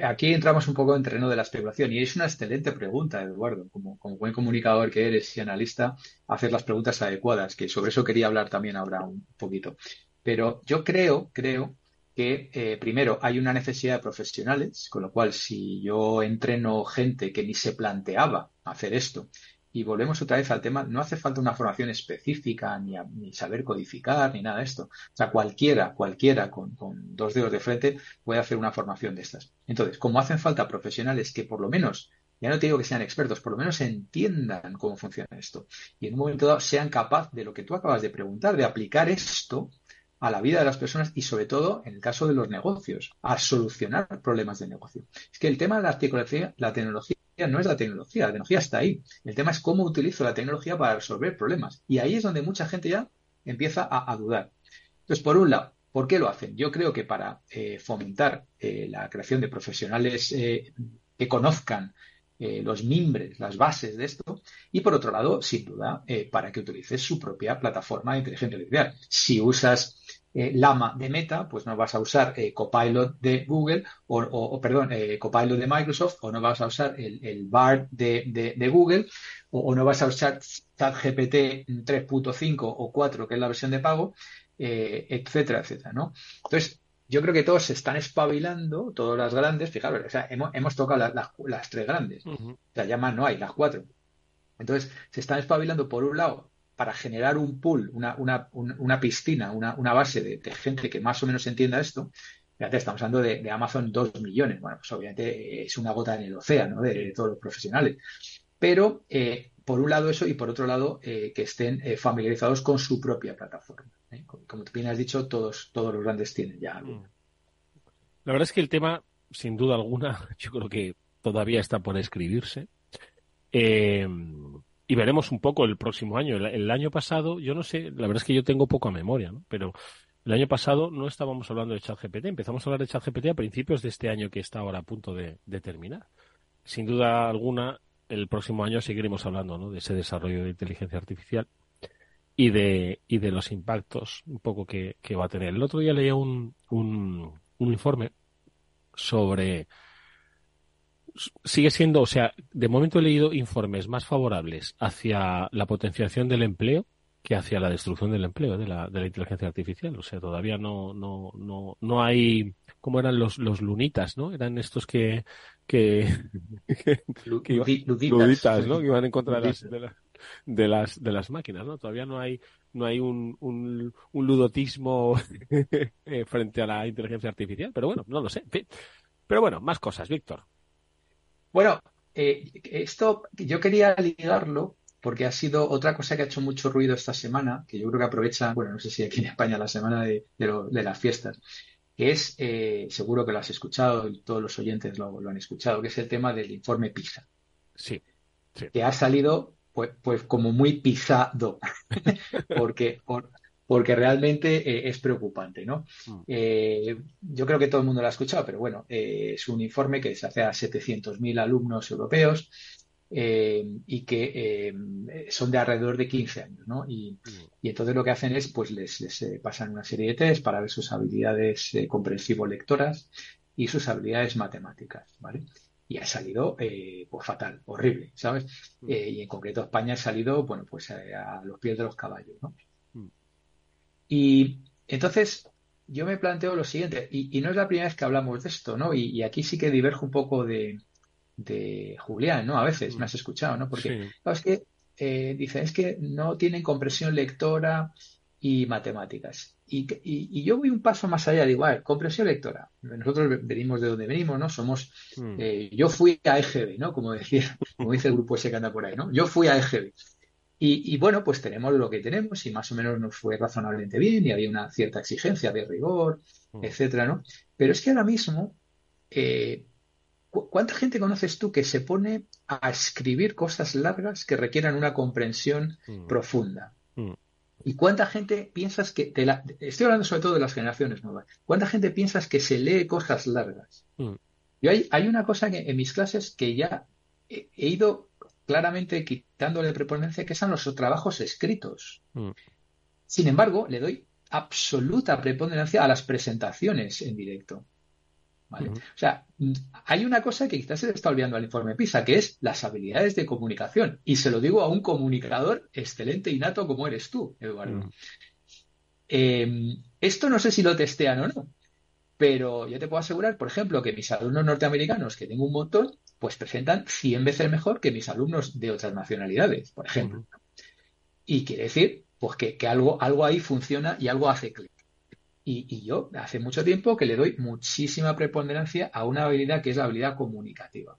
aquí entramos un poco en terreno de la especulación y es una excelente pregunta, Eduardo. Como, como buen comunicador que eres y analista, hacer las preguntas adecuadas, que sobre eso quería hablar también ahora un poquito. Pero yo creo, creo que eh, primero hay una necesidad de profesionales, con lo cual si yo entreno gente que ni se planteaba hacer esto y volvemos otra vez al tema, no hace falta una formación específica, ni, ni saber codificar, ni nada de esto. O sea, cualquiera, cualquiera con, con, dos dedos de frente puede hacer una formación de estas. Entonces, como hacen falta profesionales que por lo menos, ya no te digo que sean expertos, por lo menos entiendan cómo funciona esto y en un momento dado sean capaces de lo que tú acabas de preguntar, de aplicar esto a la vida de las personas y sobre todo en el caso de los negocios, a solucionar problemas de negocio. Es que el tema de la la tecnología no es la tecnología, la tecnología está ahí. El tema es cómo utilizo la tecnología para resolver problemas. Y ahí es donde mucha gente ya empieza a, dudar. Entonces, por un lado, ¿por qué lo hacen? Yo creo que para eh, fomentar eh, la creación de profesionales eh, que conozcan los mimbres, las bases de esto, y por otro lado, sin duda, para que utilices su propia plataforma de inteligencia artificial. Si usas eh, Lama de Meta, pues no vas a usar eh, Copilot de Google o, perdón, eh, Copilot de Microsoft o no vas a usar el, el BART de, Google o, no vas a usar ChatGPT 3.5 o 4, que es la versión de pago, etcétera, etcétera, ¿no? Entonces, yo creo que todos se están espabilando, todas las grandes, fijaros, o sea, hemos, tocado las tres grandes, o sea, ya más no hay, las cuatro. Entonces, se están espabilando por un lado para generar un pool, una, una, una piscina, una, una base de, gente que más o menos entienda esto, fíjate, estamos hablando de, Amazon 2 millones. Bueno, pues obviamente es una gota en el océano de, todos los profesionales. Pero eh, por un lado eso y por otro lado eh, que estén eh, familiarizados con su propia plataforma. Como, tú bien has dicho, todos, todos los grandes tienen ya. Mm. La verdad es que el tema, sin duda alguna, <laughs> yo creo que todavía está por escribirse. Eh, y veremos un poco el próximo año. El, año pasado, yo no sé, la verdad es que yo tengo poca memoria, ¿no? Pero el año pasado no estábamos hablando de ChatGPT, empezamos a hablar de ChatGPT a principios de este año que está ahora a punto de, terminar. Sin duda alguna, el próximo año seguiremos hablando ¿no? de ese desarrollo de inteligencia artificial y de, y de los impactos un poco que, va a tener. El otro día leía un, un, un informe sobre sigue siendo, o sea, de momento he leído informes más favorables hacia la potenciación del empleo que hacia la destrucción del empleo de la, de la inteligencia artificial. O sea, todavía no, no, no, no hay, como eran los, los lunitas, ¿no? Eran estos que, que, <laughs> luditas, ¿no? <laughs> Que iban en contra de las, de, las, de las máquinas, ¿no? Todavía no hay, no hay un, un, un ludotismo <laughs> eh, frente a la inteligencia artificial, pero bueno, no lo sé. Pero bueno, más cosas, Víctor. Bueno, eh, esto yo quería ligarlo porque ha sido otra cosa que ha hecho mucho ruido esta semana, que yo creo que aprovecha, bueno, no sé si aquí en España la semana de, las fiestas, que es, eh, seguro que lo has escuchado y todos los oyentes lo, han escuchado, que es el tema del informe PISA. Sí. Que ha salido pues, pues como muy pisado, <laughs> porque, porque realmente eh, es preocupante, ¿no? Mm. Eh, yo creo que todo el mundo lo ha escuchado, pero bueno, eh, es un informe que se hace a 700.000 alumnos europeos y que son de alrededor de 15 años, ¿no? Y, mm. y entonces lo que hacen es, pues les, les pasan una serie de test para ver sus habilidades comprensivo-lectoras y sus habilidades matemáticas, ¿vale? y ha salido pues fatal, horrible, ¿sabes? Mm. y en concreto España ha salido, bueno, pues a, a los pies de los caballos, ¿no? Y entonces yo me planteo lo siguiente, y, no es la primera vez que hablamos de esto, ¿no? Y, aquí sí que diverjo un poco de, Julián, ¿no? A veces me has escuchado, ¿no? Porque es que eh, dicen, es que no tienen compresión lectora y matemáticas. Y, yo voy un paso más allá, digo, a compresión lectora. Nosotros venimos de donde venimos, ¿no? Somos, mm. eh, yo fui a EGB, ¿no? Como decía, como dice el grupo ese que anda por ahí, ¿no? Yo fui a EGB. Y, bueno, pues tenemos lo que tenemos y más o menos nos fue razonablemente bien y había una cierta exigencia de rigor, mm. etcétera, ¿no? Pero es que ahora mismo, eh, ¿cuánta gente conoces tú que se pone a escribir cosas largas que requieran una comprensión mm. profunda? Mm. ¿Y cuánta gente piensas que, la, estoy hablando sobre todo de las generaciones nuevas, ¿cuánta gente piensas que se lee cosas largas? Y hay, hay una cosa que en mis clases que ya he ido claramente quitándole preponencia que son los trabajos escritos. Mm. Sin embargo, le doy absoluta preponderancia a las presentaciones en directo. ¿vale? O sea, mm, hay una cosa que quizás se le está olvidando al informe PISA, que es las habilidades de comunicación. Y se lo digo a un comunicador excelente y nato como eres tú, Eduardo. Em, esto no sé si lo testean o no, pero yo te puedo asegurar, por ejemplo, que mis alumnos norteamericanos, que tengo un montón, pues presentan 100 veces mejor que mis alumnos de otras nacionalidades, por ejemplo. Y quiere decir, pues que, algo, algo ahí funciona y algo hace clic. Y, yo hace mucho tiempo que le doy muchísima preponderancia a una habilidad que es la habilidad comunicativa.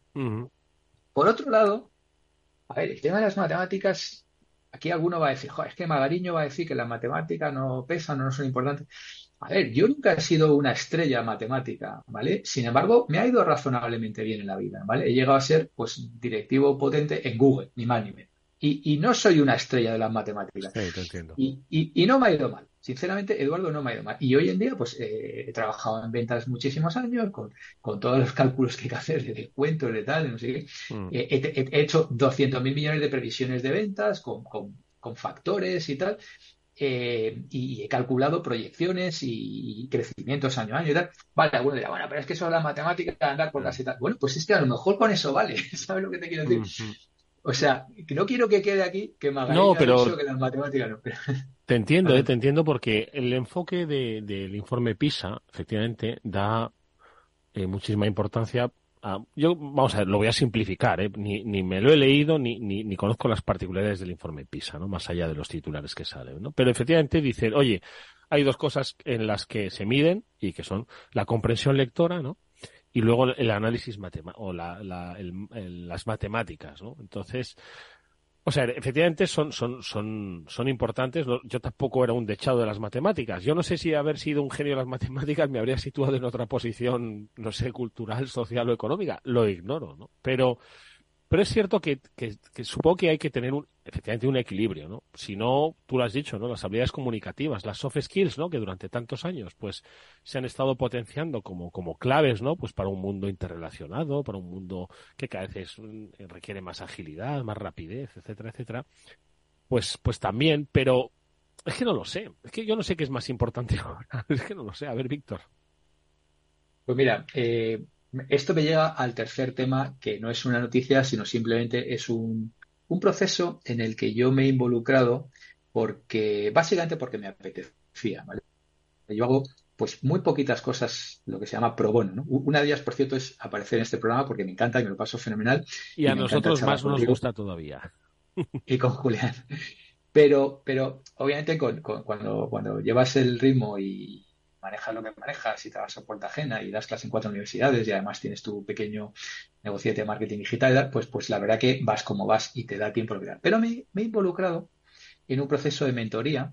Por otro lado, a ver, el tema de las matemáticas, aquí alguno va a decir, es que Magariño va a decir que las matemáticas no pesan, no son importantes. A ver, yo nunca he sido una estrella matemática, ¿vale? Sin embargo, me ha ido razonablemente bien en la vida, ¿vale? He llegado a ser, pues, directivo potente en Google, ni más ni menos. Y, no soy una estrella de las matemáticas. Sí, te entiendo. Y, y, no me ha ido mal. Sinceramente, Eduardo, no me ha ido mal. Y hoy en día, pues, eh, he trabajado en ventas muchísimos años, con, con, todos los cálculos que hay que hacer, de descuentos, de tal, no sé qué. Mm. Eh, he, hecho 200.000 millones de previsiones de ventas con, con, con factores y tal. Eh, y he calculado proyecciones y, crecimientos año a año y tal. Vale, bueno, dirá, bueno, pero es que eso es la matemática de andar por casi tal. Bueno, pues es que a lo mejor con eso vale, <laughs> ¿sabes lo que te quiero decir? O sea, no quiero que quede aquí que Margarita no, pero... que las matemáticas no. <laughs> Te entiendo, eh, te entiendo porque el enfoque del informe PISA, efectivamente, da eh, muchísima importancia yo, vamos a ver, lo voy a simplificar, ¿eh? ni, ni, me lo he leído ni, ni, ni, conozco las particularidades del informe PISA, ¿no? Más allá de los titulares que salen, ¿no? Pero efectivamente dicen, oye, hay dos cosas en las que se miden y que son la comprensión lectora, ¿no? Y luego el análisis matemático, o la, la, las matemáticas, ¿no? Entonces, o sea, efectivamente son, son, son, son importantes. Yo tampoco era un dechado de las matemáticas. Yo no sé si haber sido un genio de las <laughs> matemáticas me habría situado en otra posición, no sé, cultural, social o económica. Lo ignoro, ¿no? Pero, pero es cierto que, supongo que hay que tener un, efectivamente un equilibrio, ¿no? Si no, tú lo has dicho, ¿no? Las habilidades comunicativas, las soft skills, ¿no? Que durante tantos años, pues, se han estado potenciando como, como claves, ¿no? Pues para un mundo interrelacionado, para un mundo que cada vez mm, requiere más agilidad, más rapidez, etcétera, etcétera. Pues, pues también, pero es que no lo sé. Es que yo no sé qué es más importante <laughs> ahora. Es que no lo sé. A ver, Víctor. Pues mira, eh, esto me llega al tercer tema, que no es una noticia, sino simplemente es un, proceso en el que yo me he involucrado porque, básicamente porque me apetecía, ¿vale? Yo hago pues muy poquitas cosas, lo que se llama pro bono. ¿no? Una de ellas, por cierto, es aparecer en este programa porque me encanta y me lo paso fenomenal. Y, a nosotros más nos gusta todavía. Y con Julián. Pero, pero obviamente cuando, cuando llevas el ritmo y, manejas lo que manejas y vas a puerta ajena y das clase en cuatro universidades y además tienes tu pequeño negocio de marketing digital, pues, pues la verdad que vas como vas y te da tiempo de mirar. Pero me, he involucrado en un proceso de mentoría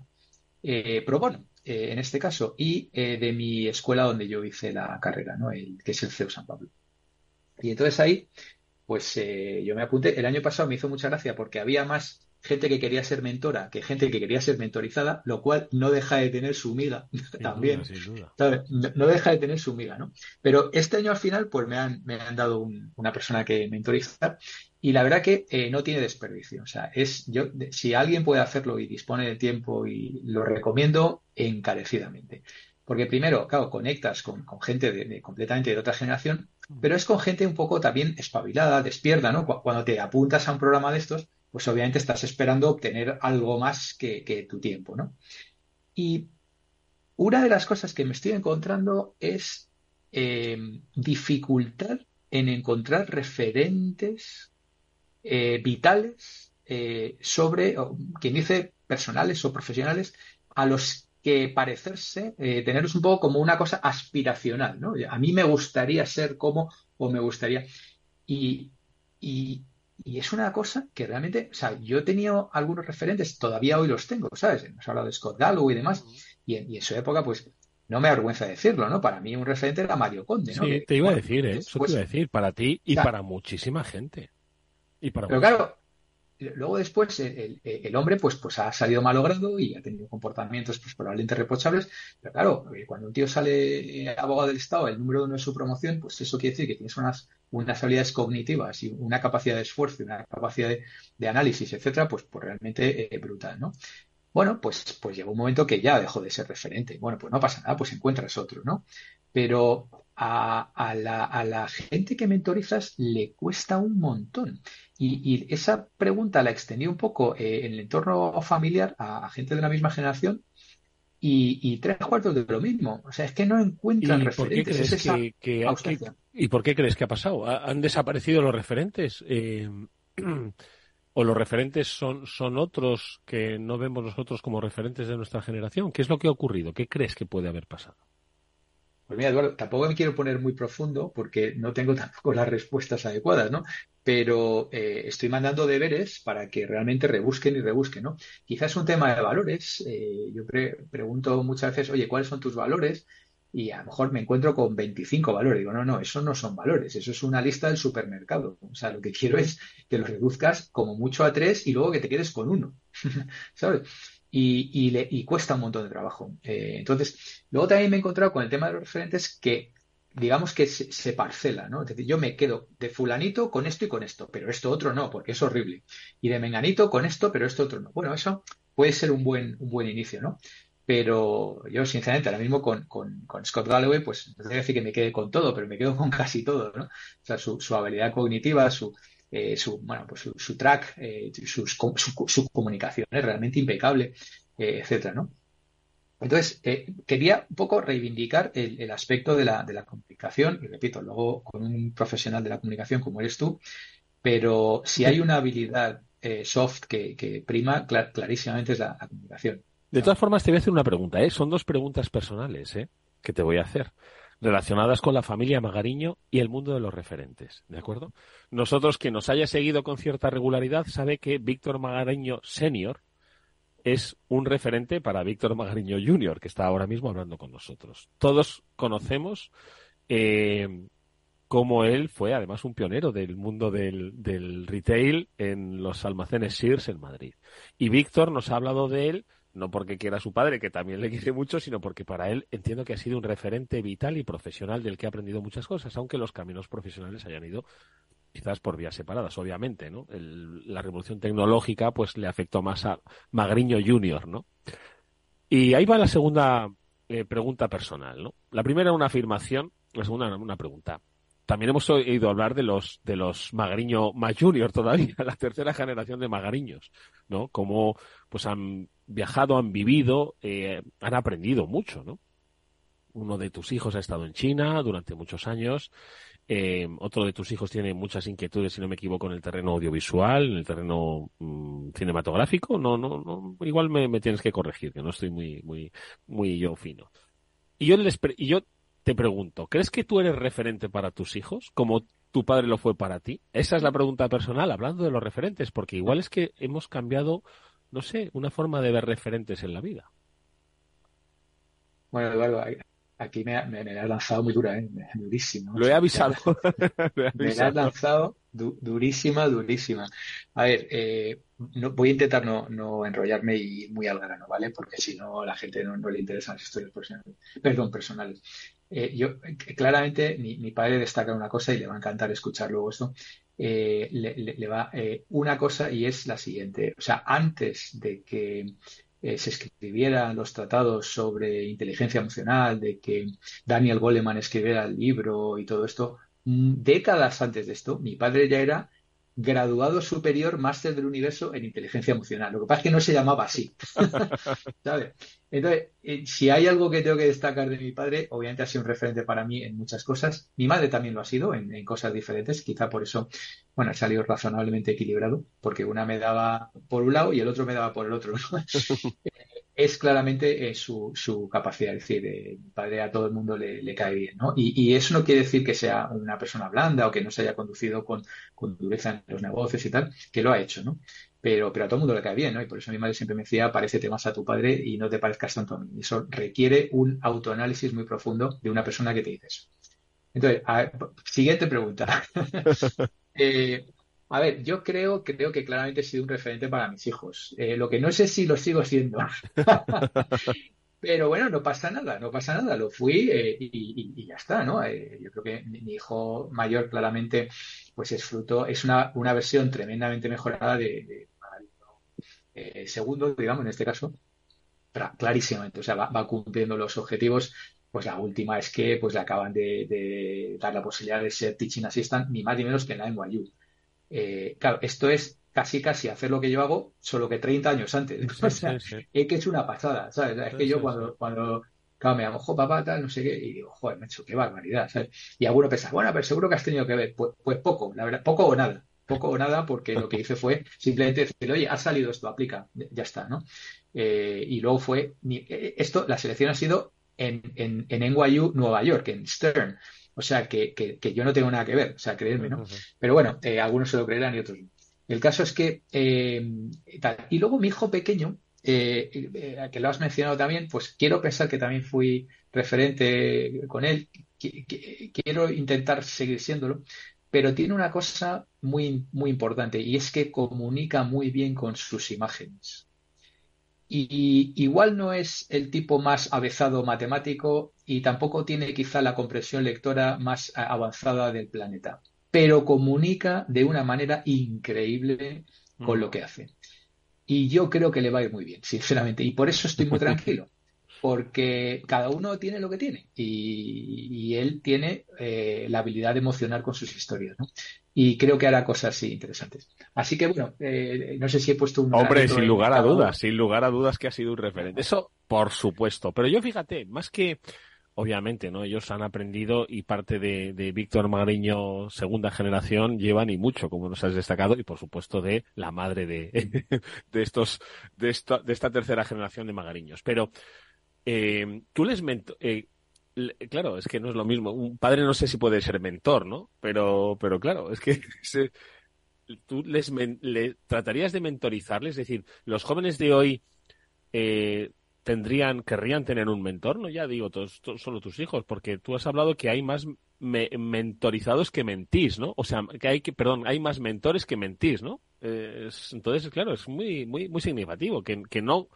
eh, pro bono, eh, en este caso, y eh, de mi escuela donde yo hice la carrera, ¿no? El, que es el CEU San Pablo. Y entonces ahí, pues yo me apunté. El año pasado me hizo mucha gracia porque había más gente que quería ser mentora que gente que quería ser mentorizada, lo cual no deja de tener su miga <laughs> también. No, deja de tener su miga, ¿no? Pero este año al final, pues me han, me han dado una persona que mentorizar y la verdad que eh, no tiene desperdicio. O sea, es yo, si alguien puede hacerlo y dispone de tiempo y lo recomiendo encarecidamente. Porque primero, claro, conectas con, gente de, completamente de otra generación, pero es con gente un poco también espabilada, despierta, ¿no? Cuando te apuntas a un programa de estos, pues obviamente estás esperando obtener algo más que, tu tiempo, ¿no? Y una de las cosas que me estoy encontrando es eh, dificultad en encontrar referentes eh, vitales eh, sobre, quien dice personales o profesionales, a los que parecerse, tenerlos un poco como una cosa aspiracional, ¿no? A mí me gustaría ser como, o me gustaría. y es una cosa que realmente, o sea, yo he tenido algunos referentes, todavía hoy los tengo, ¿sabes? Hemos hablado de Scott Galloway y demás, y en, su época, pues, no me avergüenza decirlo, ¿no? Para mí un referente era Mario Conde, ¿no? Sí, te iba a decir, ¿eh? Eso te iba a decir, para ti y para muchísima gente. Y para pero claro, luego después el, hombre pues, pues ha salido malogrado y ha tenido comportamientos pues, probablemente reprochables, pero claro, eh, cuando un tío sale eh, abogado del Estado, el número uno de su promoción, pues eso quiere decir que tienes unas unas habilidades cognitivas y una capacidad de esfuerzo una capacidad de, análisis, etcétera, pues, pues realmente eh, brutal, ¿no? Bueno, pues, pues llegó un momento que ya dejó de ser referente. Bueno, pues no pasa nada, pues encuentras otro, ¿no? Pero a, la, gente que mentorizas le cuesta un montón. Y, esa pregunta la extendí un poco en el entorno familiar a, gente de la misma generación y, tres cuartos de lo mismo. O sea, es que no encuentran referentes. ¿Y por qué crees que ha pasado? ¿Han desaparecido los referentes? Eh, <clears throat> ¿O los referentes son, son otros que no vemos nosotros como referentes de nuestra generación? ¿Qué es lo que ha ocurrido? ¿Qué crees que puede haber pasado? Pues mira, Eduardo, tampoco me quiero poner muy profundo porque no tengo <laughs> tampoco las respuestas adecuadas, ¿no? Pero eh, estoy mandando deberes para que realmente rebusquen y rebusquen, ¿no? Quizás un tema de valores. Eh, yo pregunto muchas veces, oye, ¿cuáles son tus valores? y a lo mejor me encuentro con 25 valores. Digo, no, no, eso no son valores, eso es una lista del supermercado. O sea, lo que quiero es que los reduzcas como mucho a tres y luego que te quedes con uno. <laughs> ¿Sabes? Y, le, y, cuesta un montón de trabajo. Eh, entonces, luego también me he encontrado con el tema de los referentes que, digamos que se, parcela, ¿no? Es decir, yo me quedo de fulanito con esto y con esto, pero esto otro no, porque es horrible. Y de menganito con esto, pero esto otro no. Bueno, eso puede ser un buen, un buen inicio, ¿no? Pero yo, sinceramente, ahora mismo con, Scott Galloway, pues no voy decir que me quede con todo, pero me quedo con <laughs> casi todo, ¿no? O sea, su, habilidad cognitiva, su, eh, su, bueno, pues su, track, eh, su, su, comunicación es realmente impecable, eh, etcétera, ¿no? Entonces, quería un poco reivindicar el, aspecto de la, de la, comunicación, y repito, luego con un profesional de la comunicación como eres tú, pero si hay una habilidad soft que, prima, clarísimamente es la comunicación. De todas formas, te voy a hacer una pregunta, ¿eh? Son dos preguntas personales, ¿eh? Que te voy a hacer relacionadas con la familia Magariño y el mundo de los referentes, ¿de acuerdo? Nosotros, quien nos haya seguido con cierta regularidad, sabe que Víctor Magariño Senior es un referente para Víctor Magariño Junior, que está ahora mismo hablando con nosotros. Todos conocemos eh, cómo él fue, además, un pionero del mundo del, del retail en los almacenes Sears en Madrid. Y Víctor nos ha hablado de él no porque quiera a su padre, que también le quiere mucho, sino porque para él entiendo que ha sido un referente vital y profesional del que ha aprendido muchas cosas, aunque los caminos profesionales hayan ido quizás por vías separadas, obviamente, ¿no? la revolución tecnológica pues le afectó más a Magriño Junior, ¿no? Y ahí va la segunda eh, pregunta personal, ¿no? La primera una afirmación, la segunda una pregunta. También hemos oído hablar de los de los Magariño más Junior todavía, <laughs> la tercera generación de Magariños, ¿no? Como pues han viajado, han vivido, eh, han aprendido mucho, ¿no? Uno de tus hijos ha estado en China durante muchos años. Eh, otro de tus hijos tiene muchas inquietudes, si no me equivoco, en el terreno audiovisual, en el terreno mm, cinematográfico. No, no, no. Igual me, tienes que corregir, que no estoy muy, muy, muy yo fino. Y yo les, y yo te pregunto, ¿crees que tú eres referente para tus hijos, como tu padre lo fue para ti? Esa es la pregunta personal, hablando de los referentes, porque igual es que hemos cambiado no sé, una forma de ver referentes en la vida. Bueno, Eduardo, aquí me, me, has lanzado muy dura, ¿eh? durísimo. Lo he avisado. <laughs> me has <laughs> lanzado durísima, durísima. A ver, eh, no, voy a intentar no, no, enrollarme y muy al grano, ¿vale? Porque si no, a la gente no, le interesan las historias personales. Perdón, personales. Eh, yo, claramente, mi, mi, padre destaca una cosa y le va a encantar escuchar luego esto, eh, le, va eh, una cosa y es la siguiente. O sea, antes de que eh, se escribieran los tratados sobre inteligencia emocional, de que Daniel Goleman escribiera el libro y todo esto, mm, décadas antes de esto, mi padre ya era graduado superior máster del universo en inteligencia emocional. Lo que pasa es que no se llamaba así. <laughs> ¿Sabes? Entonces, eh, si hay algo que tengo que destacar de mi padre, obviamente ha sido un referente para mí en muchas cosas. Mi madre también lo ha sido en, cosas diferentes. Quizá por eso, bueno, ha salido razonablemente equilibrado, porque una me daba por un lado y el otro me daba por el otro. <laughs> es claramente eh, su, su, capacidad. Es decir, eh, mi padre a todo el mundo le, cae bien, ¿no? Y, eso no quiere decir que sea una persona blanda o que no se haya conducido con, con, dureza en los negocios y tal, que lo ha hecho, ¿no? Pero, pero a todo el mundo le cae bien, ¿no? Y por eso mi madre siempre me decía, parécete más a tu padre y no te parezcas tanto a mí. Eso requiere un autoanálisis muy profundo de una persona que te dice eso. Entonces, siguiente pregunta. <laughs> <laughs> eh, a ver, yo creo, creo que claramente he sido un referente para mis hijos. Eh, lo que no sé si lo sigo siendo. <laughs> Pero bueno, no pasa nada, no pasa nada. Lo fui eh, y, ya está, ¿no? Eh, yo creo que mi, hijo mayor claramente, pues es fruto, es una, una versión tremendamente mejorada de, segundo, digamos, en este caso, clarísimamente. O sea, va, cumpliendo los objetivos pues la última es que pues le acaban de, dar la posibilidad de ser teaching assistant ni más ni menos que en la NYU. Eh, claro, esto es casi casi hacer lo que yo hago, solo que 30 años antes. <laughs> o sea, es que es una pasada, ¿sabes? es que yo cuando, cuando claro, me llamo, ojo, papá, tal, no sé qué, y digo, joder, hecho qué barbaridad, ¿sabes? Y alguno piensa, bueno, pero seguro que has tenido que ver. Pues, pues poco, la verdad, poco o nada. Poco o nada, porque lo que hice fue simplemente decir, oye, ha salido esto, aplica, ya está, ¿no? Eh, y luego fue, eh, esto, la selección ha sido en, en, en NYU, Nueva York, en Stern. O sea, que, que, yo no tengo nada que ver, o sea, creedme, ¿no? Pero bueno, eh, algunos se lo creerán y otros no. El caso es que, tal. y luego mi hijo pequeño, que lo has mencionado también, pues quiero pensar que también fui referente con él, quiero intentar seguir siéndolo, pero tiene una cosa muy, muy importante y es que comunica muy bien con sus imágenes. Y igual no es el tipo más avezado matemático y tampoco tiene quizá la comprensión lectora más avanzada del planeta, pero comunica de una manera increíble con mm. lo que hace. Y yo creo que le va a ir muy bien, sinceramente, y por eso estoy muy <laughs> tranquilo porque cada uno tiene lo que tiene y, él tiene eh, la habilidad de emocionar con sus historias, ¿no? Y creo que hará cosas interesantes. Así que bueno, eh, no sé si he puesto un... Hombre, sin lugar a dudas, sin lugar a dudas que ha sido un referente. Eso, por supuesto. Pero yo fíjate, más que obviamente, ¿no? Ellos han aprendido y parte de, Víctor Magariño, segunda generación, llevan y mucho, como nos has destacado, y por supuesto de la madre de, <laughs> de estos, de esta, de esta tercera generación de Magariños. Pero eh, tú les eh, claro, es que no es lo mismo. Un padre no sé si puede ser mentor, ¿no? Pero, pero claro, es que <laughs> tú les le, tratarías de mentorizarles, es decir, los jóvenes de hoy eh, tendrían, querrían tener un mentor, no ya digo todos, solo tus hijos, porque tú has hablado que hay más mentorizados que mentís, ¿no? O sea, que hay que, perdón, hay más mentores que mentís, ¿no? entonces, claro, es muy, muy, muy significativo que, que no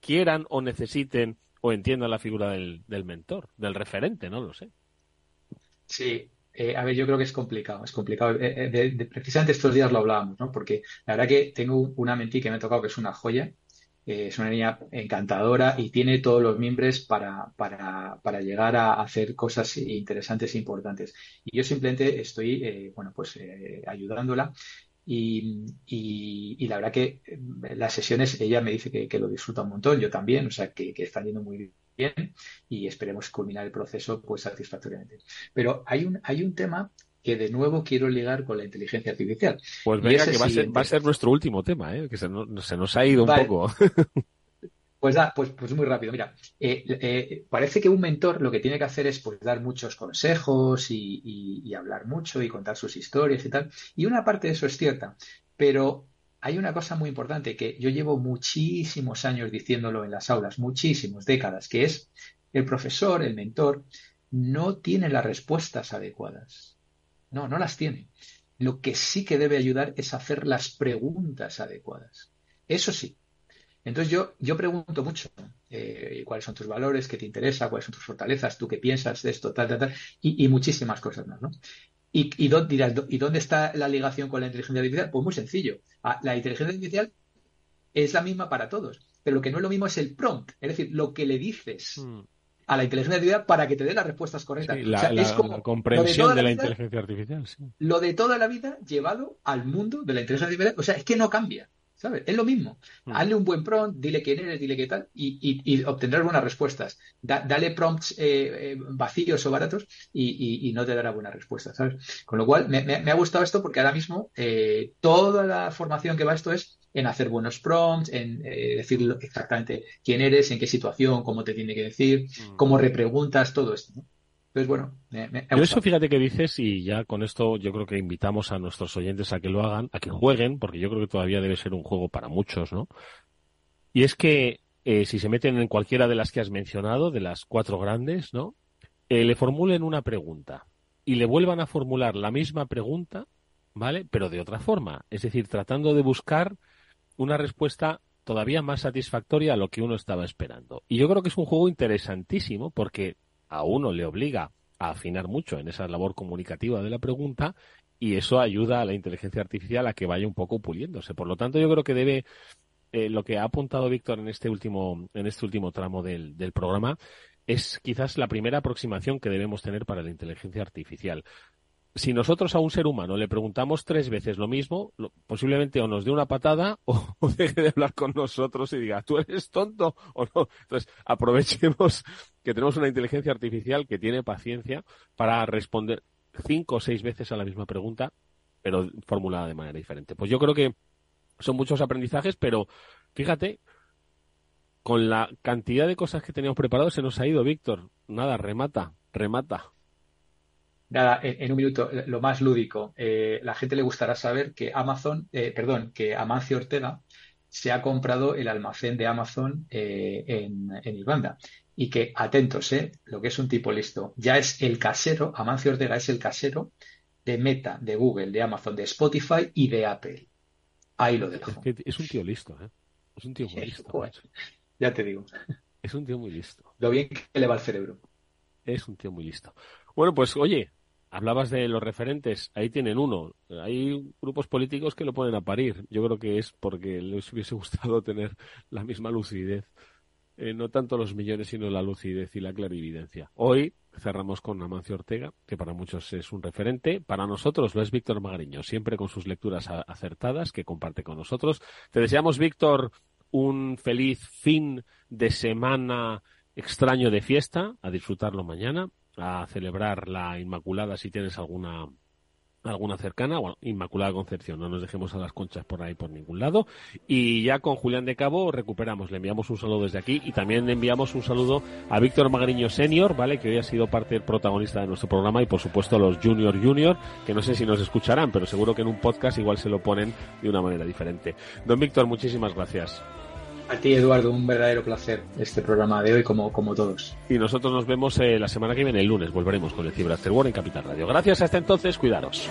quieran o necesiten o entienda la figura del, mentor, del referente, no lo sé. Sí, eh, a ver, yo creo que es complicado, es complicado. Eh, eh, precisamente estos días lo hablábamos, ¿no? Porque la verdad que tengo una mentí que me ha tocado que es una joya, es una niña encantadora y tiene todos los miembros para, para, para, llegar a hacer cosas interesantes e importantes. Y yo simplemente estoy, bueno, pues ayudándola y, y, la verdad que eh, las sesiones, ella me dice que, lo disfruta un montón, yo también, o sea, que, que están yendo muy bien y esperemos culminar el proceso pues satisfactoriamente. Pero hay un, hay un tema que de nuevo quiero ligar con la inteligencia artificial. Pues venga, que va a, ser, va a, ser, nuestro último tema, ¿eh? que se nos, se nos ha ido un poco. <laughs> Pues, da, pues, pues muy rápido. Mira, eh, eh, parece que un mentor lo que tiene que hacer es pues, dar muchos consejos y, hablar mucho y contar sus historias y tal. Y una parte de eso es cierta, pero hay una cosa muy importante que yo llevo muchísimos años diciéndolo en las aulas, muchísimos, décadas, que es el profesor, el mentor, no tiene las respuestas adecuadas. No, no las tiene. Lo que sí que debe ayudar es hacer las preguntas adecuadas. Eso sí, entonces yo, yo pregunto mucho eh, cuáles son tus valores, qué te interesa, cuáles son tus fortalezas, tú qué piensas de esto, tal, tal, tal, y, muchísimas cosas más, ¿no? Y, y dónde, dirás, ¿y dónde está la ligación con la inteligencia artificial? Pues muy sencillo. La inteligencia artificial es la misma para todos, pero lo que no es lo mismo es el prompt, es decir, lo que le dices hmm. a la inteligencia artificial para que te dé las respuestas correctas. la, es como comprensión de, la, inteligencia artificial. Lo de toda la vida llevado al mundo de la inteligencia artificial, o sea, es que no cambia. ¿Sabes? Es lo mismo. Mm. Hazle un buen prompt, dile quién eres, dile qué tal, y, obtendrás buenas respuestas. dale prompts eh, eh, vacíos o baratos y, no te dará buenas respuestas, ¿sabes? Con lo cual, me, ha gustado esto porque ahora mismo eh, toda la formación que va esto es en hacer buenos prompts, en decir exactamente quién eres, en qué situación, cómo te tiene que decir, mm. cómo repreguntas, todo esto. ¿no? Entonces, bueno, me, eso fíjate que dices y ya con esto yo creo que invitamos a nuestros oyentes a que lo hagan, a que jueguen, porque yo creo que todavía debe ser un juego para muchos, ¿no? Y es que eh, si se meten en cualquiera de las que has mencionado, de las cuatro grandes, ¿no? Eh, le formulen una pregunta y le vuelvan a formular la misma pregunta, ¿vale? Pero de otra forma, es decir, tratando de buscar una respuesta todavía más satisfactoria a lo que uno estaba esperando. Y yo creo que es un juego interesantísimo porque a uno le obliga a afinar mucho en esa labor comunicativa de la pregunta y eso ayuda a la inteligencia artificial a que vaya un poco puliéndose. Por lo tanto, yo creo que debe, eh, lo que ha apuntado Víctor en este último, en este último tramo del, del programa, es quizás la primera aproximación que debemos tener para la inteligencia artificial. Si nosotros a un ser humano le preguntamos tres veces lo mismo, posiblemente o nos dé una patada <laughs> o, deje de hablar con nosotros y diga, ¿tú eres tonto o no? Entonces, aprovechemos que tenemos una inteligencia artificial que tiene paciencia para responder cinco o seis veces a la misma pregunta, pero formulada de manera diferente. Pues yo creo que son muchos aprendizajes, pero fíjate, con la cantidad de cosas que teníamos preparados se nos ha ido, Víctor. Nada, remata, remata. Nada, en, un minuto, lo más lúdico. Eh, la gente le gustará saber que Amazon, eh, perdón, que Amancio Ortega se ha comprado el almacén de Amazon eh, en, en, Irlanda. Y que, atentos, eh, lo que es un tipo listo, ya es el casero, Amancio Ortega es el casero de Meta, de Google, de Amazon, de Spotify y de Apple. Ahí lo dejo. Es, un tío listo, ¿eh? Es un tío muy listo. ya te digo. Es un tío muy listo. Lo bien que le va el cerebro. Es un tío muy listo. Bueno, pues oye, hablabas de los referentes, ahí tienen uno. Hay grupos políticos que lo ponen a parir. Yo creo que es porque les hubiese <laughs> gustado tener la misma lucidez. Eh, no tanto los millones, sino la lucidez y la clarividencia. Hoy cerramos con Amancio Ortega, que para muchos es un referente. Para nosotros lo es Víctor Magariño, siempre con sus lecturas acertadas que comparte con nosotros. Te deseamos, Víctor, un feliz fin de semana extraño de fiesta, a disfrutarlo mañana, a celebrar la Inmaculada si tienes alguna alguna cercana, bueno, Inmaculada Concepción, no nos dejemos a las conchas por ahí por ningún lado. Y ya con Julián de Cabo recuperamos, le enviamos un saludo desde aquí y también le enviamos un saludo a Víctor Magariño Senior, ¿vale? Que hoy ha sido parte protagonista de nuestro programa y por supuesto a los Junior Junior, que no sé si nos escucharán, pero seguro que en un podcast igual se lo ponen de una manera diferente. Don Víctor, muchísimas gracias. A ti, Eduardo, un verdadero placer este programa de hoy, como, como todos. Y nosotros nos vemos eh, la semana que viene, el lunes. Volveremos con el Cyber After War en Capital Radio. Gracias, hasta entonces, cuidaros.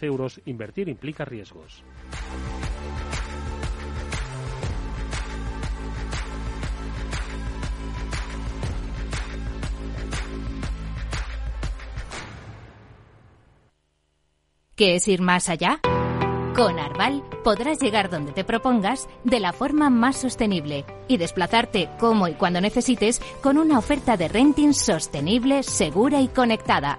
euros. Invertir implica riesgos. ¿Qué es ir más allá? Con Arval podrás llegar donde te propongas de la forma más sostenible y desplazarte como y cuando necesites con una oferta de renting sostenible, segura y conectada